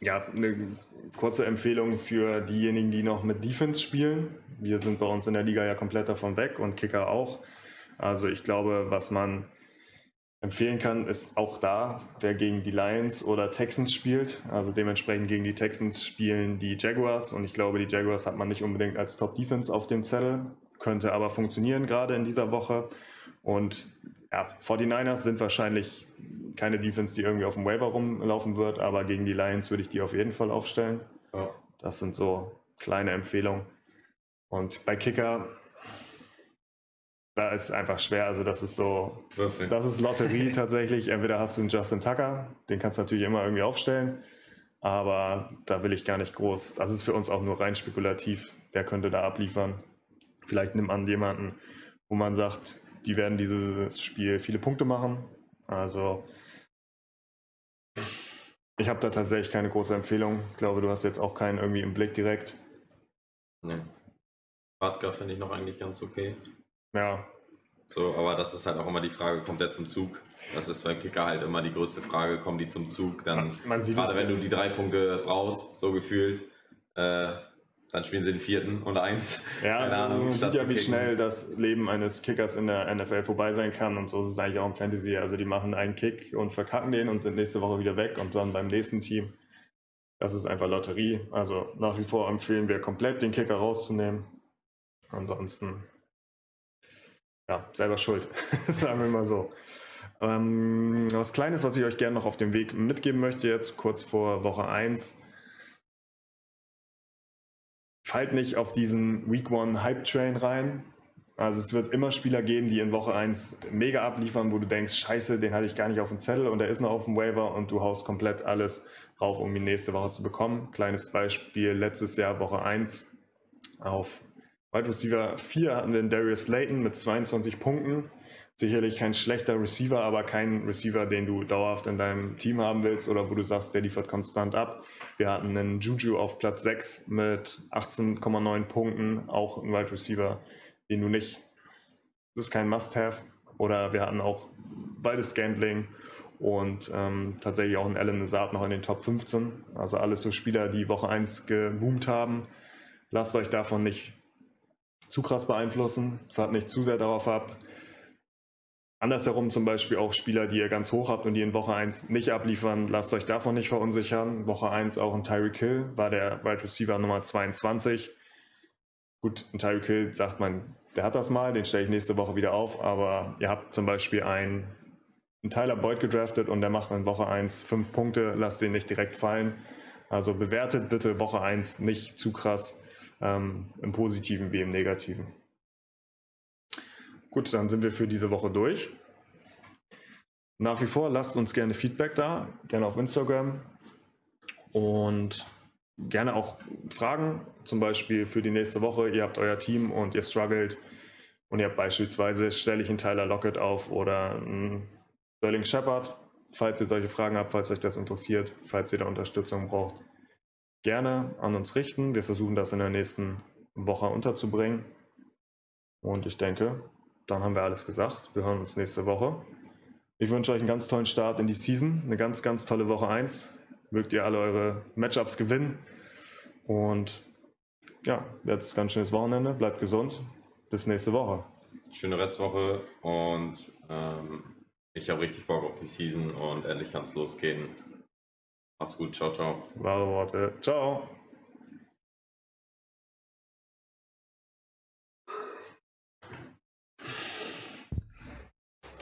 ja, eine kurze Empfehlung für diejenigen, die noch mit Defense spielen. Wir sind bei uns in der Liga ja komplett davon weg und Kicker auch. Also ich glaube, was man empfehlen kann, ist auch da, wer gegen die Lions oder Texans spielt. Also dementsprechend gegen die Texans spielen die Jaguars und ich glaube, die Jaguars hat man nicht unbedingt als Top Defense auf dem Zettel könnte aber funktionieren gerade in dieser Woche. Und ja, 49ers sind wahrscheinlich keine Defense, die irgendwie auf dem Waiver rumlaufen wird, aber gegen die Lions würde ich die auf jeden Fall aufstellen. Ja. Das sind so kleine Empfehlungen. Und bei Kicker, da ist einfach schwer. Also das ist so, Würfel. das ist Lotterie <laughs> tatsächlich. Entweder hast du einen Justin Tucker, den kannst du natürlich immer irgendwie aufstellen, aber da will ich gar nicht groß. Das ist für uns auch nur rein spekulativ. Wer könnte da abliefern? Vielleicht nimmt man jemanden, wo man sagt, die werden dieses Spiel viele Punkte machen. Also ich habe da tatsächlich keine große Empfehlung. Ich glaube, du hast jetzt auch keinen irgendwie im Blick direkt. Nee. Badka finde ich noch eigentlich ganz okay. Ja. So, aber das ist halt auch immer die Frage, kommt der zum Zug? Das ist beim Kicker halt immer die größte Frage, kommen die zum Zug? Dann, man, man gerade wenn du die drei Punkte brauchst, so gefühlt, äh, dann spielen sie den vierten und eins. Ja, Ahnung, man sieht ja, wie schnell das Leben eines Kickers in der NFL vorbei sein kann und so ist es eigentlich auch im Fantasy. Also die machen einen Kick und verkacken den und sind nächste Woche wieder weg und dann beim nächsten Team. Das ist einfach Lotterie. Also nach wie vor empfehlen wir komplett den Kicker rauszunehmen. Ansonsten, ja, selber schuld. <laughs> Sagen wir mal so. Ähm, was Kleines, was ich euch gerne noch auf dem Weg mitgeben möchte, jetzt kurz vor Woche 1 fallt nicht auf diesen Week One Hype Train rein. Also es wird immer Spieler geben, die in Woche 1 mega abliefern, wo du denkst, scheiße, den hatte ich gar nicht auf dem Zettel und der ist noch auf dem Waiver und du haust komplett alles rauf, um ihn nächste Woche zu bekommen. Kleines Beispiel, letztes Jahr Woche 1 auf Wide Receiver 4 hatten wir den Darius Slayton mit 22 Punkten sicherlich kein schlechter Receiver, aber kein Receiver, den du dauerhaft in deinem Team haben willst oder wo du sagst, der liefert konstant ab. Wir hatten einen Juju auf Platz 6 mit 18,9 Punkten, auch ein Wide Receiver, den du nicht, das ist kein Must-Have. Oder wir hatten auch Waldes Gambling und ähm, tatsächlich auch einen Alan Nazard noch in den Top 15. Also alles so Spieler, die Woche 1 geboomt haben. Lasst euch davon nicht zu krass beeinflussen, fahrt nicht zu sehr darauf ab Andersherum zum Beispiel auch Spieler, die ihr ganz hoch habt und die in Woche 1 nicht abliefern, lasst euch davon nicht verunsichern. Woche 1 auch ein Tyreek Hill, war der Wide Receiver Nummer 22. Gut, ein Tyreek Hill sagt man, der hat das mal, den stelle ich nächste Woche wieder auf, aber ihr habt zum Beispiel einen, einen Tyler Boyd gedraftet und der macht in Woche 1 fünf Punkte, lasst den nicht direkt fallen. Also bewertet bitte Woche 1 nicht zu krass ähm, im Positiven wie im Negativen. Gut, dann sind wir für diese Woche durch. Nach wie vor lasst uns gerne Feedback da, gerne auf Instagram und gerne auch Fragen, zum Beispiel für die nächste Woche. Ihr habt euer Team und ihr struggelt und ihr habt beispielsweise, stelle ich einen Tyler Lockett auf oder einen Sterling Shepard. Falls ihr solche Fragen habt, falls euch das interessiert, falls ihr da Unterstützung braucht, gerne an uns richten. Wir versuchen das in der nächsten Woche unterzubringen. Und ich denke, dann haben wir alles gesagt. Wir hören uns nächste Woche. Ich wünsche euch einen ganz tollen Start in die Season, eine ganz, ganz tolle Woche 1. Mögt ihr alle eure Matchups gewinnen. Und ja, jetzt ganz schönes Wochenende. Bleibt gesund. Bis nächste Woche. Schöne Restwoche und ähm, ich habe richtig Bock auf die Season und endlich kann es losgehen. Macht's gut. Ciao, ciao. Wahre Worte. Ciao.